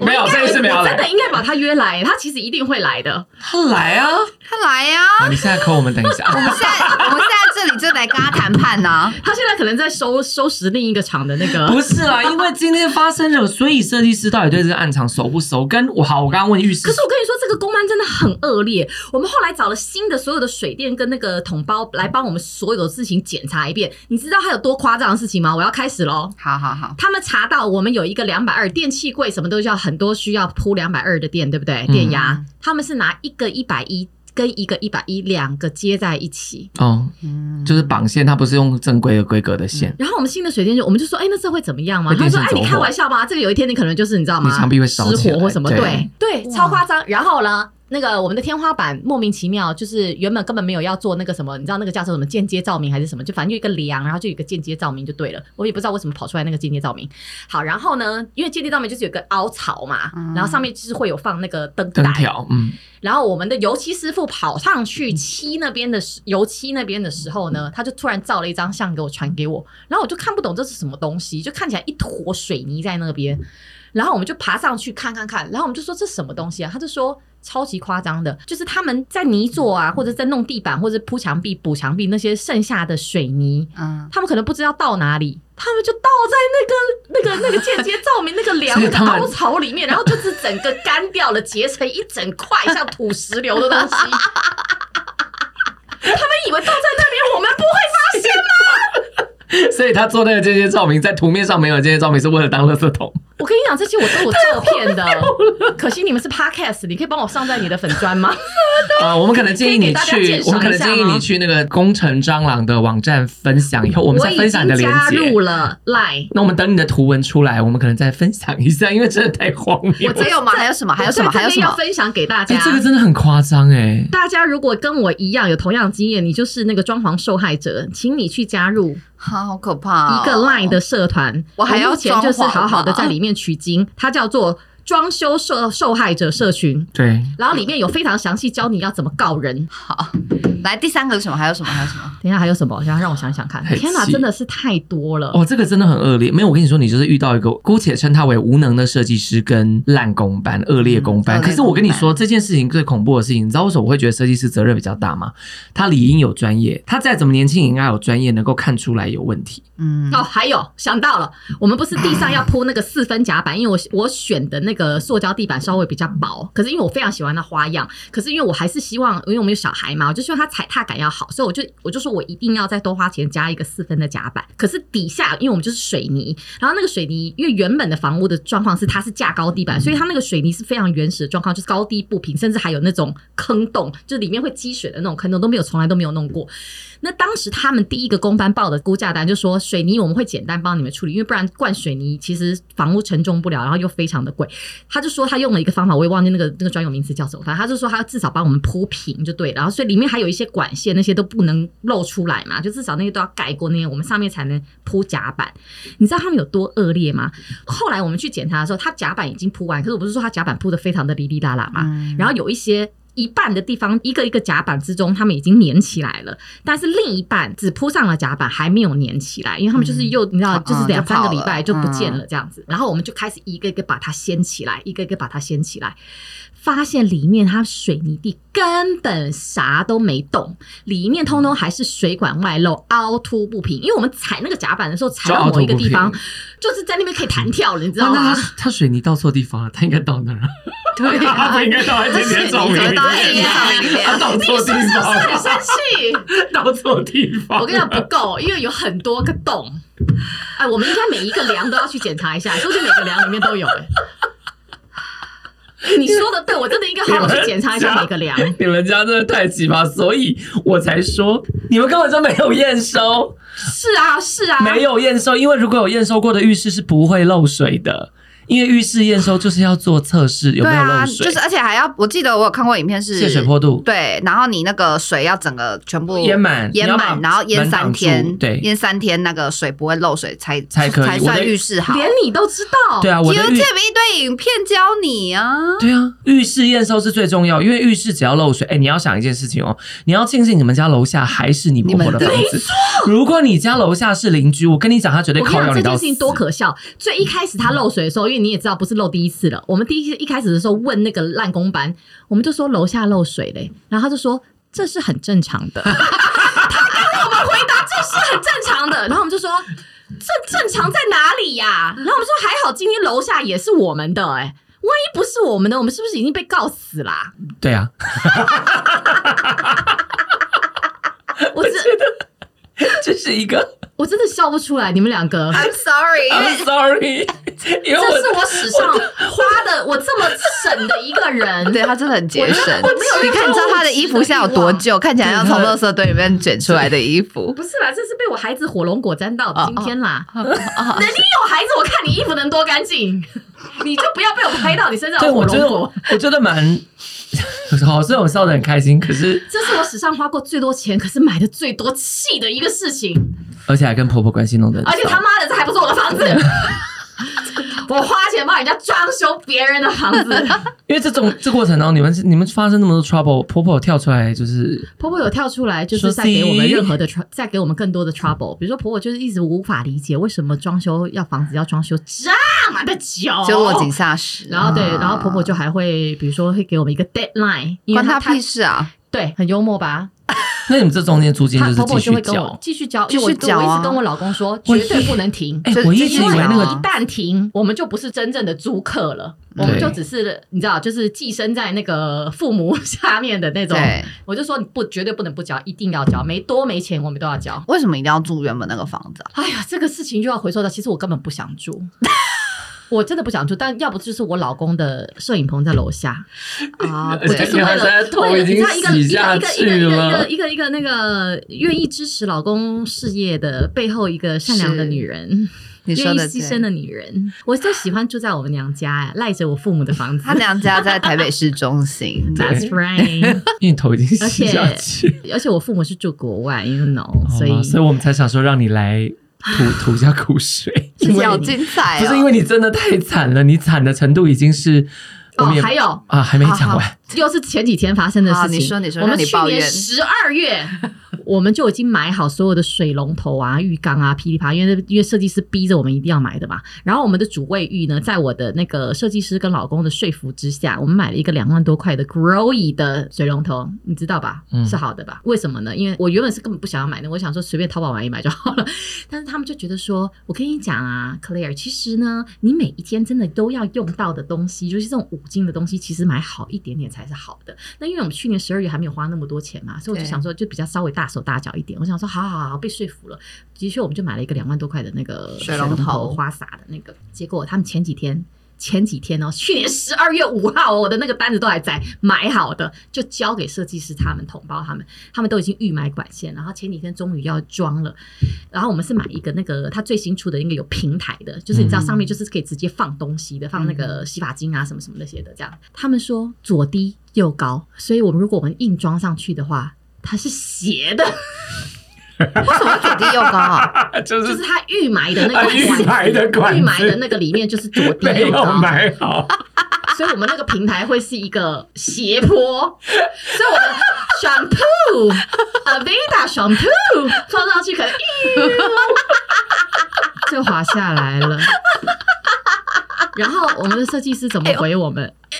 没有，这一次没有来。真的应该把他约来，他其实一定会来的。他来啊，他来啊！你现在扣我们等一下。我们现在，我们现在这里正在跟他谈判呢。他现在可能在收收拾另一个厂的那个。不是啦，因为今天发生了，所以设计师到底对这个暗场熟不熟？跟我好，我刚刚问浴室。可是我跟你说，这个公安真的很恶劣。我们后来找了新的所有的水电跟那个桶包来帮我们所有的事情检查一遍。你知道他有多夸张的事情吗？我要开始喽。好好好，他们查到我们有一个两百二电器柜，什么都要很多需要铺两百二的电，对不对？电压，嗯、他们是拿一个一百一跟一个一百一两个接在一起，哦，嗯、就是绑线，它不是用正规的规格的线。嗯、然后我们新的水电就，我们就说，哎，那这会怎么样吗？他说，哎，你开玩笑吧？这个有一天你可能就是你知道吗？你墙壁会烧失火或什么？对对，超夸张。然后呢？那个我们的天花板莫名其妙，就是原本根本没有要做那个什么，你知道那个叫做什么间接照明还是什么？就反正就一个梁，然后就有一个间接照明就对了。我也不知道为什么跑出来那个间接照明。好，然后呢，因为间接照明就是有个凹槽嘛，嗯、然后上面就是会有放那个灯带。灯条，嗯。然后我们的油漆师傅跑上去漆那边的时，油漆那边的时候呢，他就突然照了一张相给我传给我，然后我就看不懂这是什么东西，就看起来一坨水泥在那边。然后我们就爬上去看看看，然后我们就说这什么东西啊？他就说。超级夸张的，就是他们在泥做啊，或者在弄地板，或者铺墙壁、补墙壁那些剩下的水泥，嗯，他们可能不知道倒哪里，他们就倒在那个、那个、那个间接照明那个梁的凹槽里面，然后就是整个干掉了，结成一整块像土石流的东西。他们以为倒在那边，我们不会发现吗？所以他做那个间接照明，在图面上没有间接照明，是为了当垃圾桶。我跟你讲，这些我都有照片的，可惜你们是 podcast，你可以帮我上在你的粉砖吗？啊，我们可能建议你去，我们可能建议你去那个工程蟑螂的网站分享以后，我们再分享你的链接。加入了 Line，那我们等你的图文出来，我们可能再分享一下，因为真的太荒谬。我只有吗？还有什么？还有什么？还有什么要分享给大家？这个真的很夸张哎！大家如果跟我一样有同样经验，你就是那个装潢受害者，请你去加入。好，好可怕！一个 Line 的社团，我还要钱，就是好好的在里面取经，它叫做装修受受害者社群，对，然后里面有非常详细教你要怎么告人。好，来第三个是什么？还有什么？还有什么？等一下还有什么？我想让我想想看。天哪，真的是太多了。哦，这个真的很恶劣。没有，我跟你说，你就是遇到一个姑且称他为无能的设计师跟烂工班、恶劣工班。嗯、可是我跟你说，这件事情最恐怖的事情，你知道为什么我会觉得设计师责任比较大吗？他理应有专业，他再怎么年轻也应该有专业，能够看出来有问题。嗯，哦，还有想到了，我们不是地上要铺那个四分夹板，因为我我选的那个塑胶地板稍微比较薄，可是因为我非常喜欢那花样，可是因为我还是希望，因为我们有小孩嘛，我就希望它踩踏感要好，所以我就我就说我一定要再多花钱加一个四分的夹板。可是底下，因为我们就是水泥，然后那个水泥，因为原本的房屋的状况是它是架高地板，所以它那个水泥是非常原始的状况，就是高低不平，甚至还有那种坑洞，就里面会积水的那种坑洞都没有，从来都没有弄过。那当时他们第一个工班报的估价单就说，水泥我们会简单帮你们处理，因为不然灌水泥其实房屋承重不了，然后又非常的贵。他就说他用了一个方法，我也忘记那个那个专有名词叫什么，反正他就说他要至少帮我们铺平就对，然后所以里面还有一些管线那些都不能露出来嘛，就至少那些都要盖过那些，我们上面才能铺甲板。你知道他们有多恶劣吗？后来我们去检查的时候，他甲板已经铺完，可是我不是说他甲板铺的非常的哩哩啦啦嘛，嗯、然后有一些。一半的地方，一个一个甲板之中，他们已经粘起来了，但是另一半只铺上了甲板，还没有粘起来，因为他们就是又、你知道，就是两三个礼拜就不见了这样子。然后我们就开始一个一个把它掀起来，一个一个把它掀起来，发现里面它水泥地根本啥都没动，里面通通还是水管外露，凹凸不平。因为我们踩那个甲板的时候，踩到某一个地方，就，是在那边可以弹跳了，你知道吗？那他他水泥到错地方了，他应该到那儿。对呀、啊，他应该到今天中明。到今天上面里面，他到错地方，很生气，到错地方。我跟你讲不够，因为有很多个洞。哎，我们应该每一个梁都要去检查一下，说不定每个梁里面都有。哎，你说的对，我真的应该好好去检查一下每个梁。你们家真的太奇葩，所以我才说你们根本就没有验收。是啊，是啊，没有验收，因为如果有验收过的浴室是不会漏水的。因为浴室验收就是要做测试有没有漏水，就是而且还要，我记得我有看过影片是泄水坡度，对，然后你那个水要整个全部淹满，淹满，然后淹三天，对，淹三天那个水不会漏水才才可以才算浴室好，连你都知道，对啊，我的 YouTube 一堆影片教你啊，对啊，浴室验收是最重要，因为浴室只要漏水，哎，你要想一件事情哦，你要庆幸你们家楼下还是你婆婆的房子，如果你家楼下是邻居，我跟你讲，他绝对靠要你到死。这件事情多可笑，最一开始他漏水的时候，因为你也知道不是漏。第一次了，我们第一次一开始的时候问那个烂工班，我们就说楼下漏水嘞，然后他就说这是很正常的，他跟我们回答这是很正常的，然后我们就说这正常在哪里呀？然后我们说还好今天楼下也是我们的，哎，万一不是我们的，我们是不是已经被告死啦？对啊，我觉得 这是一个。我真的笑不出来，你们两个。I'm sorry，I'm sorry。因为这是我史上花的我这么省的一个人，对他真的很节省。我没有，你看，你知道他的衣服现在有多旧？看起来像从垃圾堆里面卷出来的衣服。不是啦，这是被我孩子火龙果沾到的。今天啦，等你有孩子，我看你衣服能多干净，你就不要被我拍到你身上对火龙果。我觉得蛮好，虽然我笑得很开心，可是这是我史上花过最多钱，可是买的最多气的一个事情。而且还跟婆婆关系弄得，而且他妈的，这还不是我的房子，我花钱帮人家装修别人的房子。因为这种这过程当中，你们你们发生那么多 trouble，婆婆有跳出来就是婆婆有跳出来，就是在给我们任何的 trouble，再给我们更多的 trouble。比如说婆婆就是一直无法理解为什么装修要房子要装修这么的久，就落井下石。然后对，然后婆婆就还会比如说会给我们一个 deadline，关他屁事啊！对，很幽默吧？那你们这中间租金就是继续交，继续交，继续交啊！我一直跟我老公说，绝对不能停。哎，我一直以为那个一旦停，我们就不是真正的租客了，我们就只是你知道，就是寄生在那个父母下面的那种。我就说你不绝对不能不交，一定要交，没多没钱我们都要交。为什么一定要住原本那个房子？啊哎呀，这个事情就要回溯到，其实我根本不想住。我真的不想住，但要不就是我老公的摄影棚在楼下 啊，我就是为了为了一个一个一个一个一个一个一个那个愿意支持老公事业的背后一个善良的女人，愿意牺牲的女人，我就喜欢住在我们娘家哎，赖着我父母的房子。他娘家在台北市中心，That's right，因为头已经洗下去，而且我父母是住国外，you know，所以所以我们才想说让你来。吐 吐一下苦水，好精彩、哦，不是因为你真的太惨了，你惨的程度已经是我们还有啊，还没讲完，又是前几天发生的事情。你说，你说，我们去让你抱怨。年十二月。我们就已经买好所有的水龙头啊、浴缸啊、噼里啪，因为因为设计师逼着我们一定要买的嘛。然后我们的主卫浴呢，在我的那个设计师跟老公的说服之下，我们买了一个两万多块的 Growy 的水龙头，你知道吧？嗯，是好的吧？为什么呢？因为我原本是根本不想要买的，我想说随便淘宝买一买就好了。但是他们就觉得说，我跟你讲啊，Claire，其实呢，你每一天真的都要用到的东西，尤其这种五金的东西，其实买好一点点才是好的。那因为我们去年十二月还没有花那么多钱嘛，所以我就想说，就比较稍微大手大脚一点。我想。说好好好，被说服了。的确，我们就买了一个两万多块的那个水龙头，花洒的那个。结果他们前几天，前几天哦，去年十二月五号，我的那个单子都还在，买好的就交给设计师他们统包，他们他们都已经预买管线，然后前几天终于要装了。然后我们是买一个那个他最新出的，应该有平台的，就是你知道上面就是可以直接放东西的，放那个洗发精啊什么什么那些的。这样他们说左低右高，所以我们如果我们硬装上去的话，它是斜的。为什么左低右高啊？就是就是他预埋的那个预埋的管预埋的那个里面就是左低右高，埋好，所以我们那个平台会是一个斜坡，所以我的 shampoo Aveda shampoo 放上去可能就滑下来了。然后我们的设计师怎么回我们？哎、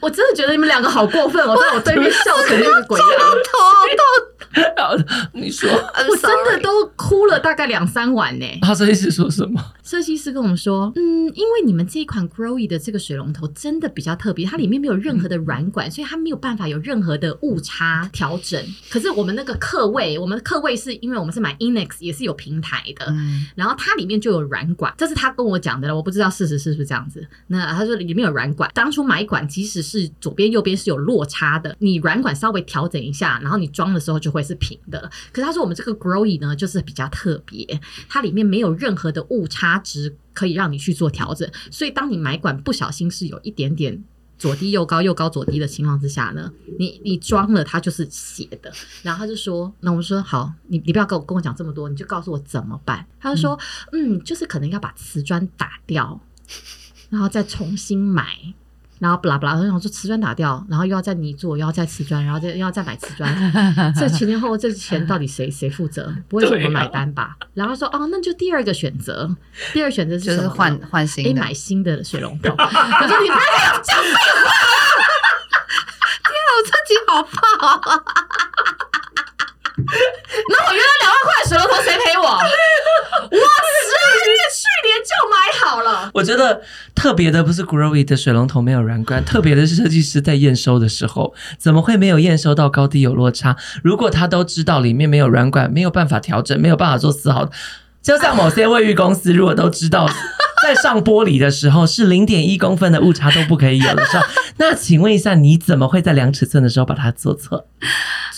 我 真的觉得你们两个好过分，我在我对面笑成那个鬼样，头 你说，我真的都哭了大概两三晚呢。他设计师说什么？设计师跟我们说，嗯，因为你们这一款 Growy 的这个水龙头真的比较特别，它里面没有任何的软管，所以它没有办法有任何的误差调整。可是我们那个客位，我们客位是因为我们是买 Inex，也是有平台的，嗯、然后它里面就有软管，这是他跟我讲的了，我不知道事实是不是这样子。那他说里面有软管，当初买管即使是左边右边是有落差的，你软管稍微调整一下，然后你装的时候就会是平的。可是他说我们这个 Growy 呢，就是比较特别，它里面没有任何的误差值可以让你去做调整，所以当你买管不小心是有一点点左低右高、右高左低的情况之下呢，你你装了它就是斜的。然后他就说，那我们说好，你你不要跟我跟我讲这么多，你就告诉我怎么办。他就说，嗯，嗯，就是可能要把瓷砖打掉，然后再重新买。然后不拉不拉，然后说瓷砖打掉，然后又要再泥做，又要再瓷砖，然后再又要再买瓷砖，这前前后后这钱到底谁谁负责？不会是我们买单吧？啊、然后说哦，那就第二个选择，第二个选择是？就是换换新的，买新的水龙头。我说你不要讲废话，天啊，我自己好怕啊！那我原来两万块水龙头谁赔我？我十二月去年就买好了。我觉得特别的不是 Growy 的水龙头没有软管，特别的是设计师在验收的时候，怎么会没有验收到高低有落差？如果他都知道里面没有软管，没有办法调整，没有办法做丝毫，就像某些卫浴公司，如果都知道在上玻璃的时候是零点一公分的误差都不可以有的时候，那请问一下，你怎么会在量尺寸的时候把它做错？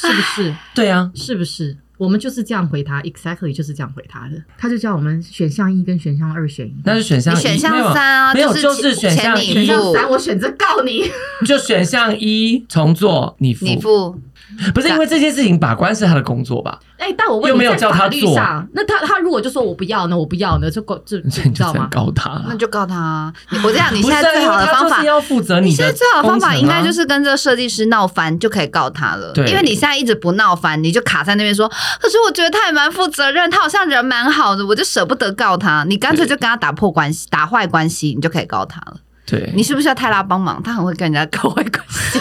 是不是？对啊，是不是？我们就是这样回他，exactly 就是这样回他的。他就叫我们选项一跟选项二选一，那是选项一，选项三啊，没有，就是选项一，选项三我选择告你，就选项一重做你付，你付。不是因为这件事情把关是他的工作吧？哎、欸，但我问你又没有叫他做，那他他如果就说我不要呢？我不要呢？就告就你知道吗？告他，那就告他。我这样，你现在最好的方法是要负责你，你现在最好的方法应该就是跟这个设计师闹翻，就可以告他了。对，因为你现在一直不闹翻，你就卡在那边说。可是我觉得他也蛮负责任，他好像人蛮好的，我就舍不得告他。你干脆就跟他打破关系，打坏关系，你就可以告他了。对，你是不是要泰拉帮忙？他很会跟人家搞坏关系。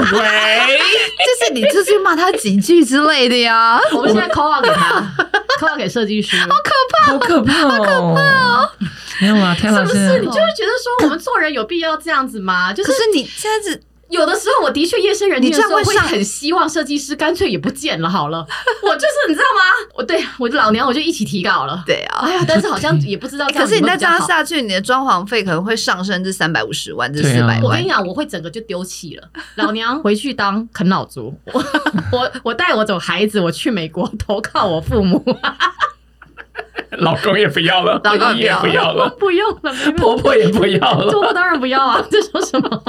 喂，就是你就是骂他几句之类的呀。我们现在 call out 给他，call out 给设计师，好可怕，好可怕，好可怕哦！没有啊，天老师，是不是？你就是觉得说，我们做人有必要这样子吗？就是，你现在是。有的时候，我的确夜深人静的时候会很希望设计师干脆也不见了好了。我就是你知道吗？我对我老娘我就一起提稿了。对啊，哎呀，但是好像也不知道。可是你再这样下去，你的装潢费可能会上升至三百五十万至四百万。我跟你讲，我会整个就丢弃了。老娘回去当啃老族。我我我带我走孩子，我去美国投靠我父母。老公也不要了，老公也不要了，不用了，婆婆也不要了，婆婆当然不要啊！这说什么？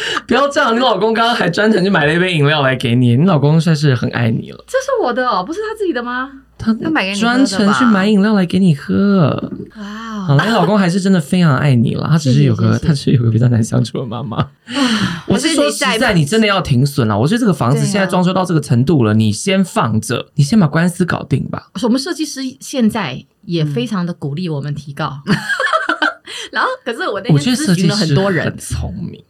不要这样！你老公刚刚还专程去买了一杯饮料来给你，你老公算是很爱你了。这是我的哦，不是他自己的吗？他他买给你专程去买饮料来给你喝。哇好了，你老公还是真的非常爱你了，他只是有个，他只是有个比较难相处的妈妈。我是说实在，你真的要停损了。我觉得这个房子现在装修到这个程度了，你先放着，你先把官司搞定吧。我们设计师现在也非常的鼓励我们提告。然后，可是我那天咨询了很多人，很聪明，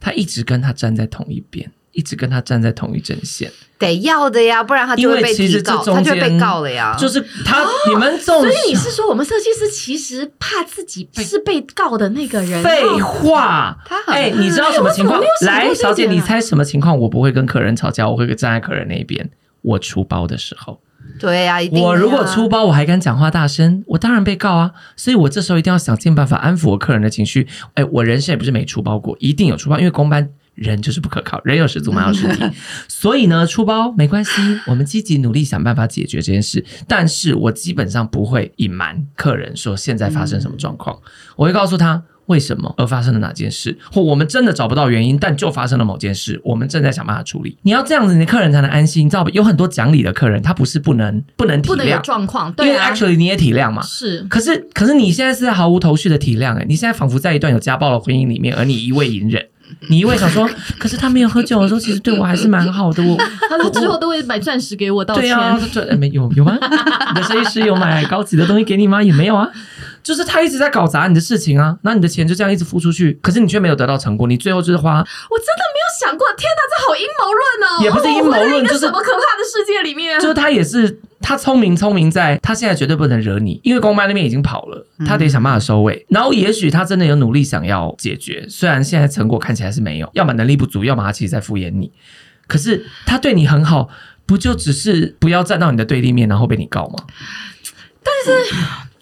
他一直跟他站在同一边。一直跟他站在同一阵线，得要的呀，不然他就会被提告，他就会被告了呀。就是他，哦、你们所以你是说，我们设计师其实怕自己是被告的那个人？废话，他很哎、欸，你知道什么情况？来，小姐，啊、你猜什么情况？我不会跟客人吵架，我会站在客人那一边。我出包的时候，对呀、啊，一定。我如果出包，我还敢讲话大声，我当然被告啊。所以我这时候一定要想尽办法安抚我客人的情绪。哎、欸，我人生也不是没出包过，一定有出包，因为公班。人就是不可靠，人有十足，马有十蹄，所以呢，出包没关系，我们积极努力想办法解决这件事。但是我基本上不会隐瞒客人说现在发生什么状况，嗯、我会告诉他为什么而发生了哪件事，或我们真的找不到原因，但就发生了某件事，我们正在想办法处理。你要这样子，你的客人才能安心，你知道吧？有很多讲理的客人，他不是不能不能体谅状况，对、啊，因为 actually 你也体谅嘛，是。可是可是你现在是在毫无头绪的体谅诶、欸，你现在仿佛在一段有家暴的婚姻里面，而你一味隐忍。你一味想说，可是他没有喝酒的时候，其实对我还是蛮好的。我 他说之后都会买钻石给我道歉。对啊，这没有有吗？你的设计师有买高级的东西给你吗？也没有啊。就是他一直在搞砸你的事情啊，那你的钱就这样一直付出去，可是你却没有得到成果，你最后就是花。我真的没有想过，天哪，这好阴谋论哦！也不是阴谋论，就是什么可怕的世界里面。就是他也是他聪明，聪明在他现在绝对不能惹你，因为公办那边已经跑了，他得想办法收尾。然后也许他真的有努力想要解决，虽然现在成果看起来是没有，要么能力不足，要么他其实在敷衍你。可是他对你很好，不就只是不要站到你的对立面，然后被你告吗？但是。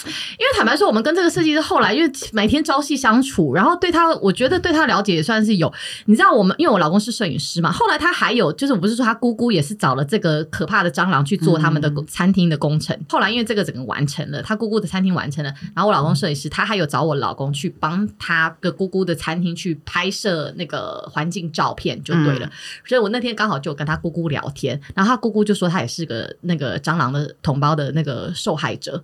因为坦白说，我们跟这个设计师后来因为每天朝夕相处，然后对他，我觉得对他了解也算是有。你知道，我们因为我老公是摄影师嘛，后来他还有就是，我不是说他姑姑也是找了这个可怕的蟑螂去做他们的餐厅的工程。嗯、后来因为这个整个完成了，他姑姑的餐厅完成了，然后我老公摄影师他还有找我老公去帮他的姑姑的餐厅去拍摄那个环境照片，就对了。嗯、所以我那天刚好就跟他姑姑聊天，然后他姑姑就说他也是个那个蟑螂的同胞的那个受害者，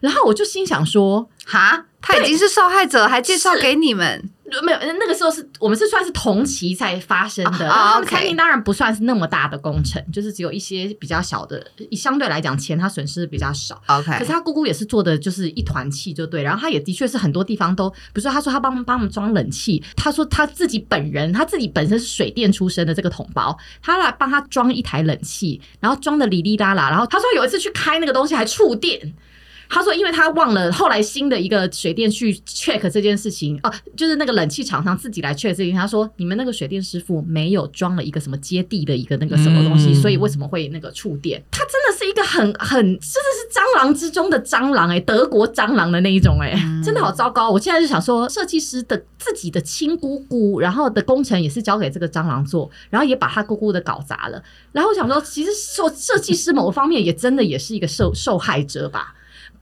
然后我就。就心想说，哈，他已经是受害者，还介绍给你们。没有，那个时候是我们是算是同期才发生的。然后餐厅当然不算是那么大的工程，就是只有一些比较小的，相对来讲钱他损失比较少。OK，可是他姑姑也是做的就是一团气就对，然后他也的确是很多地方都，比如说他说他帮帮我们装冷气，他说他自己本人他自己本身是水电出身的这个同胞，他来帮他装一台冷气，然后装的哩哩啦啦，然后他说有一次去开那个东西还触电。他说，因为他忘了后来新的一个水电去 check 这件事情哦，就是那个冷气厂商自己来 check 这件事情。他说，你们那个水电师傅没有装了一个什么接地的一个那个什么东西，嗯、所以为什么会那个触电？他真的是一个很很真的是蟑螂之中的蟑螂哎、欸，德国蟑螂的那一种哎、欸，嗯、真的好糟糕。我现在就想说，设计师的自己的亲姑姑，然后的工程也是交给这个蟑螂做，然后也把他姑姑的搞砸了。然后我想说，其实说设计师某个方面也真的也是一个受受害者吧。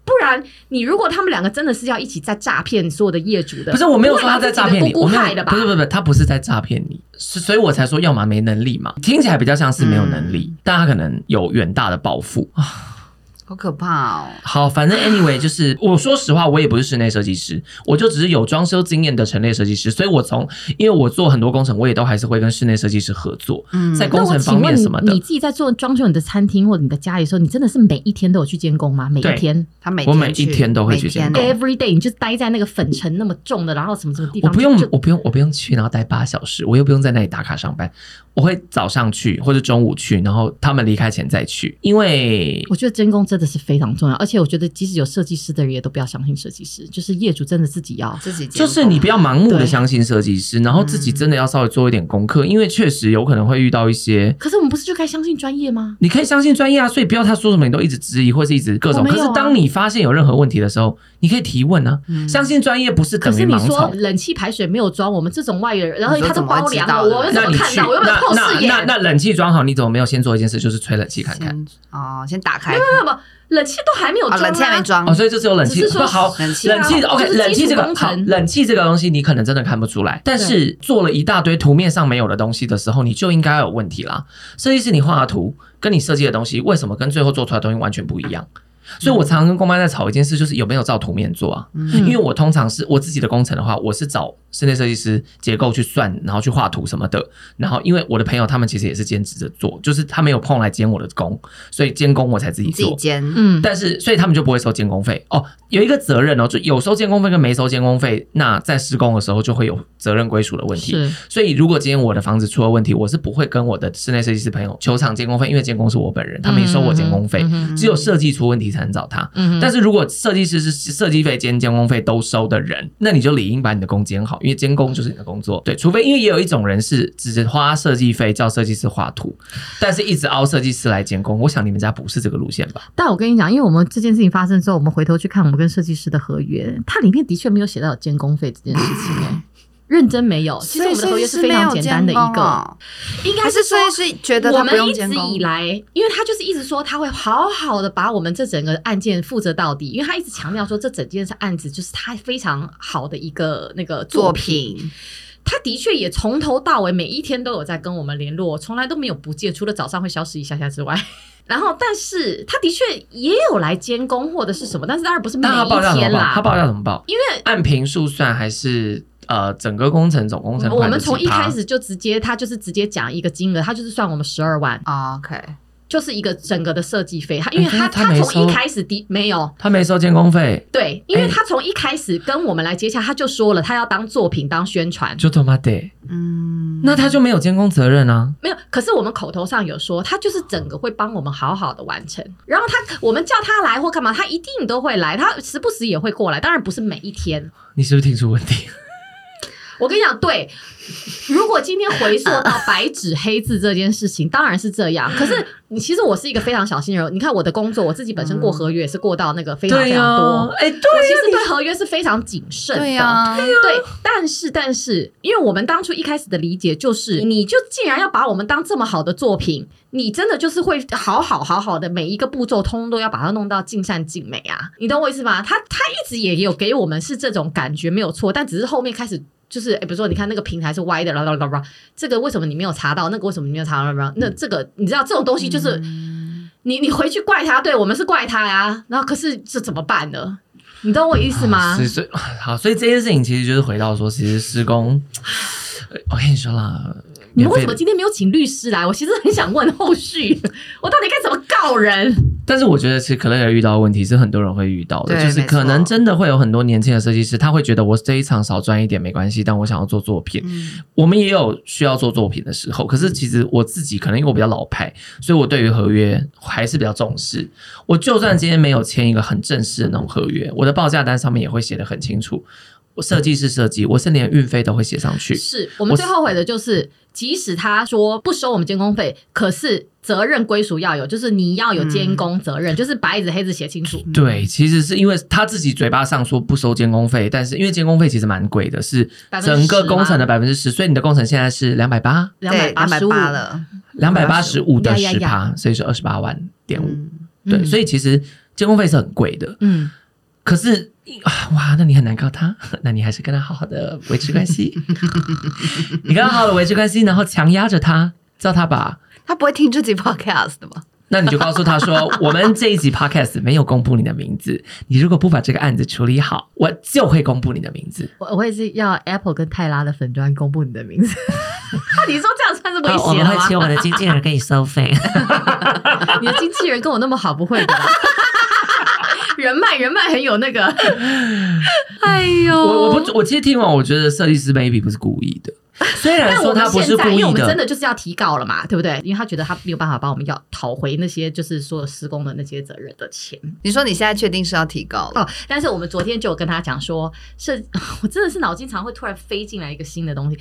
不然，你如果他们两个真的是要一起在诈骗所有的业主的，不是我没有说他在诈骗你，姑姑害的吧？不是不是不是，他不是在诈骗你，是所以我才说要么没能力嘛，听起来比较像是没有能力，嗯、但他可能有远大的抱负啊。好可怕哦！好，反正 anyway 就是，我说实话，我也不是室内设计师，我就只是有装修经验的陈列设计师。所以我从，因为我做很多工程，我也都还是会跟室内设计师合作，嗯，在工程方面什么的。你自己在做装修你的餐厅或者你的家里的时候，你真的是每一天都有去监工吗？每一天，他每我每一天都会去监工，every day，你就待在那个粉尘那么重的，然后什么什么地方？我不用，我不用，我不用去，然后待八小时，我又不用在那里打卡上班。我会早上去或者中午去，然后他们离开前再去，因为我觉得监工真的是非常重要。而且我觉得，即使有设计师的人，也都不要相信设计师。就是业主真的自己要自己，就是你不要盲目的相信设计师，然后自己真的要稍微做一点功课，嗯、因为确实有可能会遇到一些。可是我们不是就该相信专业吗？你可以相信专业啊，所以不要他说什么你都一直质疑，或是一直各种。啊、可是当你发现有任何问题的时候，你可以提问啊。嗯、相信专业不是等于盲从。可是你说冷气排水没有装，我们这种外人，然后他都包凉了，我们怎么看到？我有没有透视眼。那那冷气装好，你怎么没有先做一件事，就是吹冷气看看？哦，先打开。没有没有没有，冷气都还没有装，冷气还没装。哦，所以这是有冷气。不好，冷气冷气 OK，冷气这个好，冷气这个东西你可能真的看不出来，但是做了一大堆图面上没有的东西的时候，你就应该有问题啦。设计师，你画的图跟你设计的东西，为什么跟最后做出来的东西完全不一样？所以，我常常跟工班在吵一件事，就是有没有照图面做啊？嗯、因为我通常是我自己的工程的话，我是找室内设计师结构去算，然后去画图什么的。然后，因为我的朋友他们其实也是兼职着做，就是他没有空来兼我的工，所以监工我才自己做。自己兼，嗯。但是，所以他们就不会收监工费哦。有一个责任哦，就有收监工费跟没收监工费，那在施工的时候就会有责任归属的问题。是。所以，如果今天我的房子出了问题，我是不会跟我的室内设计师朋友求偿监工费，因为监工是我本人，他没收我监工费，嗯嗯、只有设计出问题才能找他。嗯。但是如果设计师是设计费兼监工费都收的人，那你就理应把你的工兼好，因为监工就是你的工作。对，除非因为也有一种人是只花设计费叫设计师画图，但是一直凹设计师来监工。我想你们家不是这个路线吧？但我跟你讲，因为我们这件事情发生之后，我们回头去看我们跟设计师的合约，它里面的确没有写到有监工费这件事情哎。认真没有，其实我们的合约是非常简单的一个，应该是说是觉得我们一直以来，因为他就是一直说他会好好的把我们这整个案件负责到底，因为他一直强调说这整件事案子就是他非常好的一个那个作品，作品他的确也从头到尾每一天都有在跟我们联络，从来都没有不见，除了早上会消失一下下之外，然后但是他的确也有来监工或者是什么，但是当然不是每一天啦，他报价怎么报？因为按平数算还是？呃，整个工程总工程，我们从一开始就直接，他就是直接讲一个金额，他就是算我们十二万，OK，就是一个整个的设计费。他因为他他从一开始的没有，他没收监工费，对，因为他从一开始跟我们来接洽，他就说了，他要当作品当宣传，就他妈的，嗯，那他就没有监工责任啊？没有，可是我们口头上有说，他就是整个会帮我们好好的完成，然后他我们叫他来或干嘛，他一定都会来，他时不时也会过来，当然不是每一天。你是不是听出问题？我跟你讲，对，如果今天回溯到白纸黑字这件事情，当然是这样。可是你其实我是一个非常小心的人，你看我的工作，我自己本身过合约也是过到那个非常非常多。哎、嗯，对、啊，我其实对合约是非常谨慎的。对呀、啊，对，但是但是，因为我们当初一开始的理解就是，你就既然要把我们当这么好的作品，你真的就是会好好好好的每一个步骤，通通都要把它弄到尽善尽美啊！你懂我意思吗？他他一直也有给我们是这种感觉没有错，但只是后面开始。就是，哎，比如说，你看那个平台是歪的，啦啦啦啦，这个为什么你没有查到？那个为什么你没有查到？那这个你知道，这种东西就是，你你回去怪他，对我们是怪他呀。然后，可是这怎么办呢？你懂我意思吗？是，所以，好，所以这件事情其实就是回到说，其实施工，我跟你说啦。你们为什么今天没有请律师来？我其实很想问后续，我到底该怎么告人？但是我觉得，其实可乐也遇到的问题是很多人会遇到的，就是可能真的会有很多年轻的设计师，他会觉得我这一场少赚一点没关系，但我想要做作品。嗯、我们也有需要做作品的时候，可是其实我自己可能因为我比较老派，所以我对于合约还是比较重视。我就算今天没有签一个很正式的那种合约，我的报价单上面也会写得很清楚。我设计是设计，我是连运费都会写上去。是我们最后悔的就是。即使他说不收我们监工费，可是责任归属要有，就是你要有监工责任，嗯、就是白纸黑字写清楚。对，其实是因为他自己嘴巴上说不收监工费，但是因为监工费其实蛮贵的，是整个工程的百分之十，所以你的工程现在是两百八，两百八十五了，两百八十五的十趴，所以是二十八万点五。嗯、对，所以其实监工费是很贵的。嗯。可是啊，哇，那你很难告他，那你还是跟他好好的维持关系。你跟他好好的维持关系，然后强压着他，叫他把，他不会听这集 podcast 的吗？那你就告诉他说，我们这一集 podcast 没有公布你的名字，你如果不把这个案子处理好，我就会公布你的名字。我我也是要 Apple 跟泰拉的粉砖公布你的名字。你说这样算是威胁吗？我们会请我们的经纪人给你收费。你的经纪人跟我那么好，不会的。人脉人脉很有那个，哎呦！我我不我其实听完，我觉得设计师 maybe 不是故意的，虽然说他不是故意的，因为我们真的就是要提告了嘛，对不对？因为他觉得他没有办法帮我们要讨回那些就是说施工的那些责任的钱。你说你现在确定是要提告了？哦，但是我们昨天就有跟他讲说，是我真的是脑筋常会突然飞进来一个新的东西。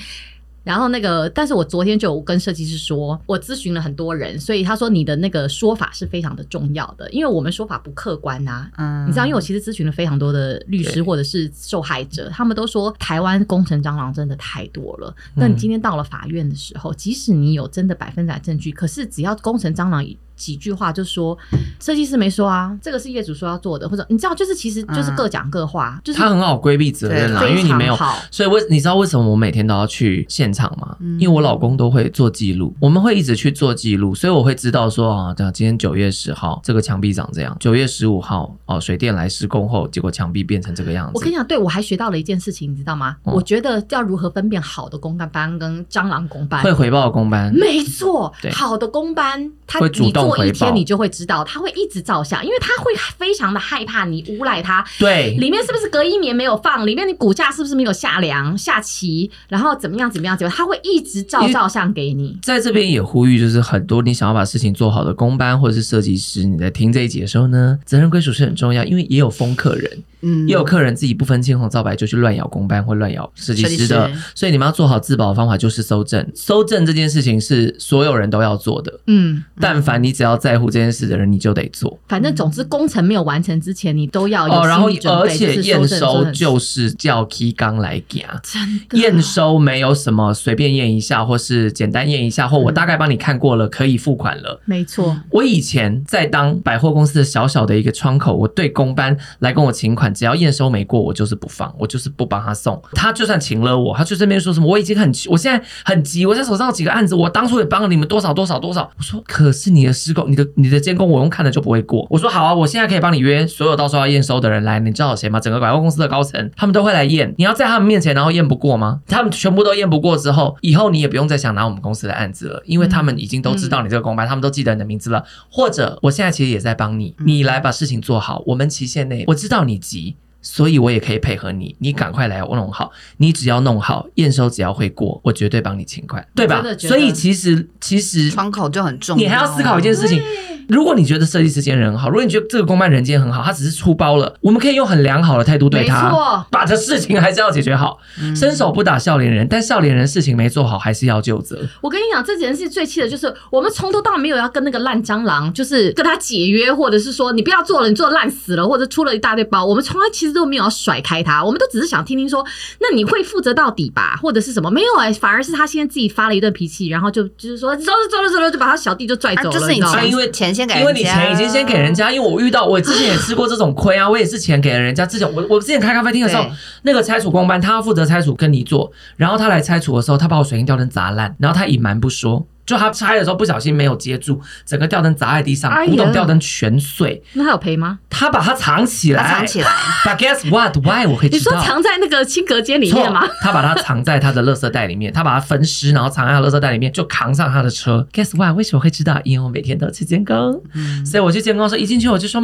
然后那个，但是我昨天就有跟设计师说，我咨询了很多人，所以他说你的那个说法是非常的重要的，因为我们说法不客观呐、啊。嗯，你知道，因为我其实咨询了非常多的律师或者是受害者，他们都说台湾工程蟑螂真的太多了。那你今天到了法院的时候，即使你有真的百分之百证据，可是只要工程蟑螂几句话就说，设计师没说啊，这个是业主说要做的，或者你知道，就是其实就是各讲各话，嗯、就是他很好规避责任啦，因为你没有，所以为你知道为什么我每天都要去现场吗？嗯、因为我老公都会做记录，我们会一直去做记录，所以我会知道说啊，这样今天九月十号这个墙壁长这样，九月十五号哦水电来施工后，结果墙壁变成这个样子。我跟你讲，对我还学到了一件事情，你知道吗？嗯、我觉得要如何分辨好的工班跟蟑螂工班，会回报的工班，没错，对好的工班他会主动。过一天你就会知道，他会一直照相，因为他会非常的害怕你诬赖他。对，里面是不是隔音棉没有放？里面你骨架是不是没有下梁下齐？然后怎么样怎么样怎么样？他会一直照照相给你。在这边也呼吁，就是很多你想要把事情做好的工班或者是设计师，你在听这一集的时候呢，责任归属是很重要，因为也有疯客人，嗯，也有客人自己不分青红皂白就去乱咬工班或乱咬设计师的，所以你们要做好自保的方法就是搜证。搜证这件事情是所有人都要做的，嗯，但凡你只要在乎这件事的人，你就得做。反正总之，工程没有完成之前，你都要有哦。然后，而且验收就是叫 key 刚来讲，真的验收没有什么随便验一下，或是简单验一下，或我大概帮你看过了，可以付款了。没错，我以前在当百货公司的小小的一个窗口，我对工班来跟我请款，只要验收没过，我就是不放，我就是不帮他送。他就算请了我，他就这边说什么，我已经很急，我现在很急，我现在手上有几个案子，我当初也帮了你们多少多少多少。我说，可是你的施工，你的你的监工，我用看了就不会过。我说好啊，我现在可以帮你约所有到时候要验收的人来，你知道谁吗？整个百货公司的高层，他们都会来验。你要在他们面前，然后验不过吗？他们全部都验不过之后，以后你也不用再想拿我们公司的案子了，因为他们已经都知道你这个工班，嗯、他们都记得你的名字了。或者，我现在其实也在帮你，你来把事情做好。我们期限内，我知道你急。所以我也可以配合你，你赶快来我弄好，你只要弄好验收，只要会过，我绝对帮你勤快，对吧？所以其实其实窗口就很重要，你还要思考一件事情。如果你觉得设计师今天人很好，如果你觉得这个公办人间很好，他只是出包了，我们可以用很良好的态度对他，没错，把这事情还是要解决好。嗯、伸手不打笑脸人，但笑脸人事情没做好，还是要就责。我跟你讲，这件事最气的就是我们从头到尾没有要跟那个烂蟑螂，就是跟他解约，或者是说你不要做了，你做烂死了，或者出了一大堆包，我们从来其实都没有要甩开他，我们都只是想听听说，那你会负责到底吧，或者是什么？没有哎、欸，反而是他现在自己发了一顿脾气，然后就就是说走了走了走了，就把他小弟就拽走了，啊、就是你钱，因为钱先给人家，因为你钱已经先给人家，因为我遇到我之前也吃过这种亏啊，我也是钱给了人家。之前我我之前开咖啡厅的时候，那个拆除工班他要负责拆除跟你做，然后他来拆除的时候，他把我水晶吊灯砸烂，然后他隐瞒不说。就他拆的时候不小心没有接住，整个吊灯砸在地上，古董吊灯全碎。那他有赔吗？他把它藏起来，藏起来。But guess what? Why？我可以知道。你说藏在那个清隔间里面吗？他把它藏在他的垃圾袋里面，他把它分尸，然后藏在他的垃圾袋里面，就扛上他的车。Guess what？为什么会知道？因为我每天都去监工，嗯、所以我去监工的时候，一进去我就说。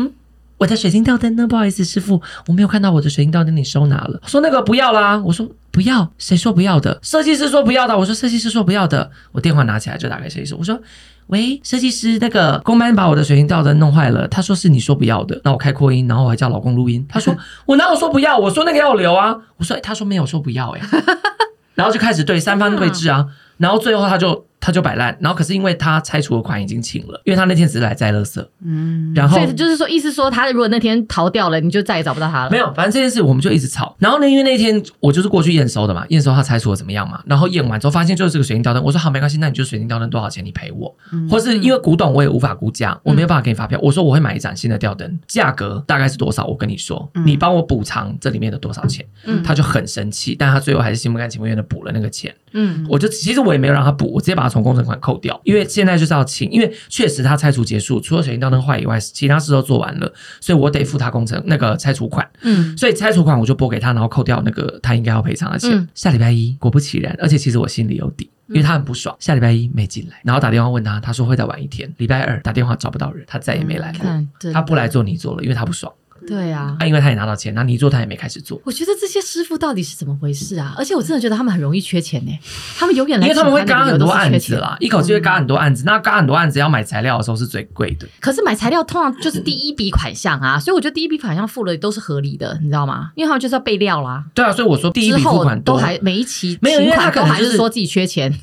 我的水晶吊灯呢？不好意思，师傅，我没有看到我的水晶吊灯，你收拿了。说那个不要啦，我说不要，谁说不要的？设计师说不要的，我说设计师说不要的。我电话拿起来就打给设计师，我说喂，设计师，那个工班把我的水晶吊灯弄坏了，他说是你说不要的。那我开扩音，然后我还叫老公录音，他说 我哪有说不要？我说那个要留啊。我说他说没有说不要哎，然后就开始对三方对峙啊，然后最后他就。他就摆烂，然后可是因为他拆除的款已经请了，因为他那天只是来摘垃圾，嗯，然后所以就是说，意思说他如果那天逃掉了，你就再也找不到他了。没有，反正这件事我们就一直吵。然后呢，因为那天我就是过去验收的嘛，验收他拆除的怎么样嘛，然后验完之后发现就是这个水晶吊灯，我说好没关系，那你就水晶吊灯多少钱你赔我，嗯、或是因为古董我也无法估价，我没有办法给你发票，嗯、我说我会买一盏新的吊灯，价格大概是多少，我跟你说，嗯、你帮我补偿这里面的多少钱，嗯、他就很生气，但他最后还是心不甘情不愿的补了那个钱，嗯，我就其实我也没有让他补，我直接把他从工程款扣掉。因为现在就是要请，因为确实他拆除结束，除了水晶吊灯坏以外，其他事都做完了，所以我得付他工程那个拆除款。嗯，所以拆除款我就拨给他，然后扣掉那个他应该要赔偿的钱。嗯、下礼拜一，果不其然，而且其实我心里有底，因为他很不爽。下礼拜一没进来，然后打电话问他，他说会再晚一天。礼拜二打电话找不到人，他再也没来过。嗯、他不来做你做了，因为他不爽。对啊。啊，因为他也拿到钱，那泥做他也没开始做。我觉得这些师傅到底是怎么回事啊？而且我真的觉得他们很容易缺钱呢、欸，他们永远来，因为他们会嘎很多案子啦，嗯、一口气会嘎很多案子。那嘎很多案子要买材料的时候是最贵的。可是买材料通常就是第一笔款项啊，所以我觉得第一笔款项付了都是合理的，你知道吗？因为他们就是要备料啦。对啊，所以我说第一笔付款都还每一期没有，因为他都还是说自己缺钱。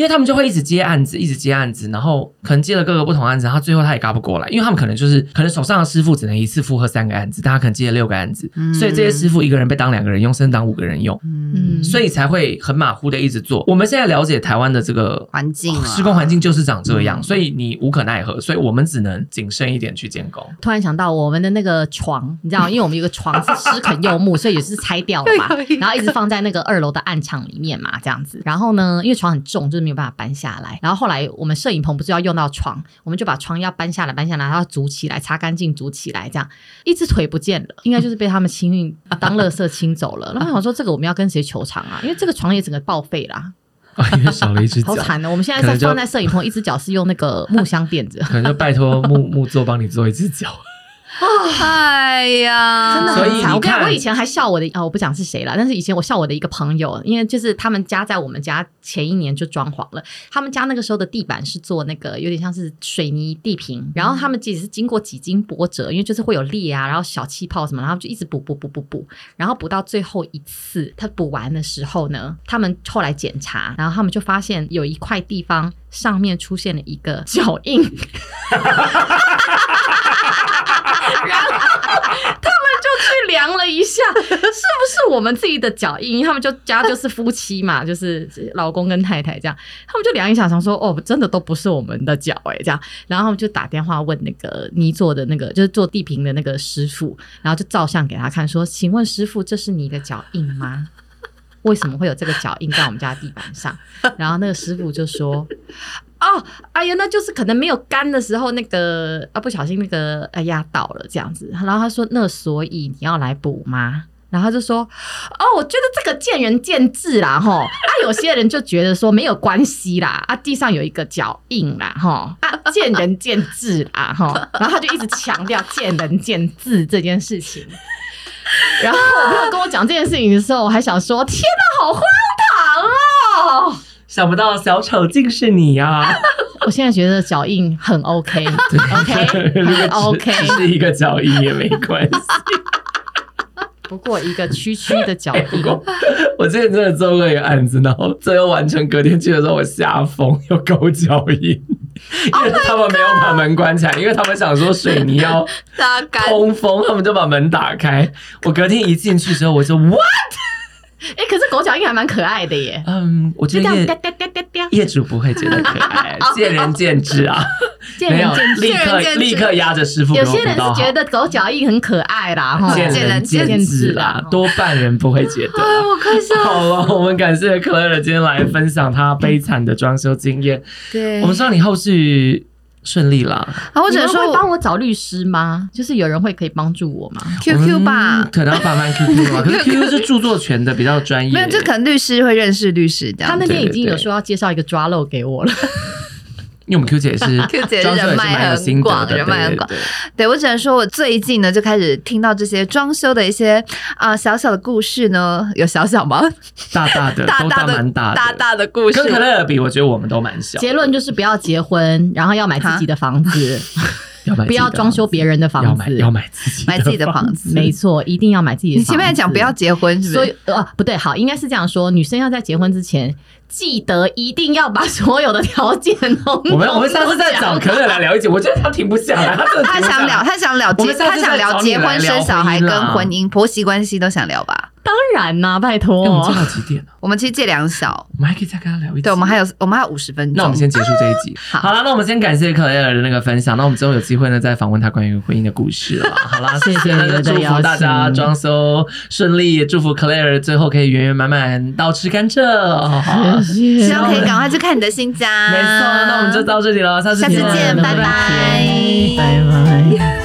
因为他们就会一直接案子，一直接案子，然后可能接了各个不同案子，然后最后他也嘎不过来，因为他们可能就是可能手上的师傅只能一次负荷三个案子，但他可能接了六个案子，嗯、所以这些师傅一个人被当两个人用，甚至当五个人用，嗯，所以才会很马虎的一直做。我们现在了解台湾的这个环境，啊施工环境就是长这样，嗯、所以你无可奈何，所以我们只能谨慎一点去监工。突然想到我们的那个床，你知道，因为我们有个床是湿啃柚木，所以也是拆掉了嘛，然后一直放在那个二楼的暗场里面嘛，这样子。然后呢，因为床很重，就是没有办法搬下来。然后后来我们摄影棚不是要用到床，我们就把床要搬下来，搬下来，然后组起来，擦干净，组起来，这样一只腿不见了，应该就是被他们清运 当垃圾清走了。然后我想说，这个我们要跟谁求偿啊？因为这个床也整个报废啦，哦，因为少了一只脚，好惨的。我们现在在放在摄影棚，一只脚是用那个木箱垫着，可能就拜托木 木座帮你做一只脚。哦，哎呀，真的很惨。我我以前还笑我的啊、哦，我不讲是谁了，但是以前我笑我的一个朋友，因为就是他们家在我们家前一年就装潢了，他们家那个时候的地板是做那个有点像是水泥地坪，然后他们其实是经过几经波折，因为就是会有裂啊，然后小气泡什么，然后就一直补补补补补，然后补到最后一次他补完的时候呢，他们后来检查，然后他们就发现有一块地方上面出现了一个脚印。然 后他们就去量了一下，是不是我们自己的脚印？他们就家就是夫妻嘛，就是老公跟太太这样。他们就量一下，想说哦，真的都不是我们的脚哎，这样。然后就打电话问那个泥做的那个，就是做地坪的那个师傅，然后就照相给他看，说：“请问师傅，这是你的脚印吗？为什么会有这个脚印在我们家地板上？” 然后那个师傅就说。哦，哎呀，那就是可能没有干的时候，那个啊不小心那个哎压倒了这样子。然后他说，那所以你要来补吗？然后他就说，哦，我觉得这个见仁见智啦，吼。啊，有些人就觉得说没有关系啦，啊，地上有一个脚印啦，吼。啊，见仁见智啦，吼。然后他就一直强调见仁见智这件事情。然后我朋友跟我讲这件事情的时候，我还想说，天哪，好荒唐哦！想不到小丑竟是你呀、啊！我现在觉得脚印很 OK，OK，OK，是一个脚印也没关系。不过一个区区的脚印，欸、我之前真的做过一个案子，然后最后完成隔天去的时候，我吓疯，有狗脚印，因为他们没有把门关起来，因为他们想说水泥要 通风，他们就把门打开。我隔天一进去之后，我就 What？哎、欸，可是狗脚印还蛮可爱的耶。嗯，我觉得业业主不会觉得可爱，见仁见智啊。见仁见智，立刻立刻压着师傅。有些人是觉得狗脚印很可爱啦，哈，见仁见智啦。多半人不会觉得。我快笑。好了，我们感谢 Claire 今天来分享她悲惨的装修经验。对，我们希望你后续。顺利啦！啊，或者说会帮我找律师吗？就是有人会可以帮助我吗？QQ 吧，可能要帮忙 QQ 吧。可是 QQ 是著作权的，比较专业。没有，就可能律师会认识律师这样。他那边已经有说要介绍一个抓漏给我了。因为我们 Q 姐是 Q 姐人脉很广，人脉很广。对，我只能说，我最近呢就开始听到这些装修的一些啊小小的故事呢，有小小吗？大大的，大大的，蛮大的，大大的故事。跟可乐比，我觉得我们都蛮小。结论就是不要结婚，然后要买自己的房子。不要装修别人的房子，要买自己买自己的房子，没错，一定要买自己的房子。你前面讲不要结婚，是不是？所以呃，不对，好，应该是这样说：女生要在结婚之前，记得一定要把所有的条件都。我们我们上次在找可乐来聊一集，我觉得他停不下来，他 他想聊，他想聊结，他想聊结婚、生小孩跟婚姻、婆媳关系都想聊吧。当然呐、啊，拜托。我们借到几点？我们其实借两小，我们还可以再跟他聊一集。对，我们还有我们还有五十分钟。那我们先结束这一集。好，好了，那我们先感谢克莱尔的那个分享。那我们之后有机会呢，再访问他关于婚姻的故事了。好啦，谢谢你的祝福大家装修顺利，祝福克莱尔最后可以圆圆满满，到吃甘蔗。谢谢，希望可以赶快去看你的新家。没错，那我们就到这里了，下次下次见，拜拜，拜拜。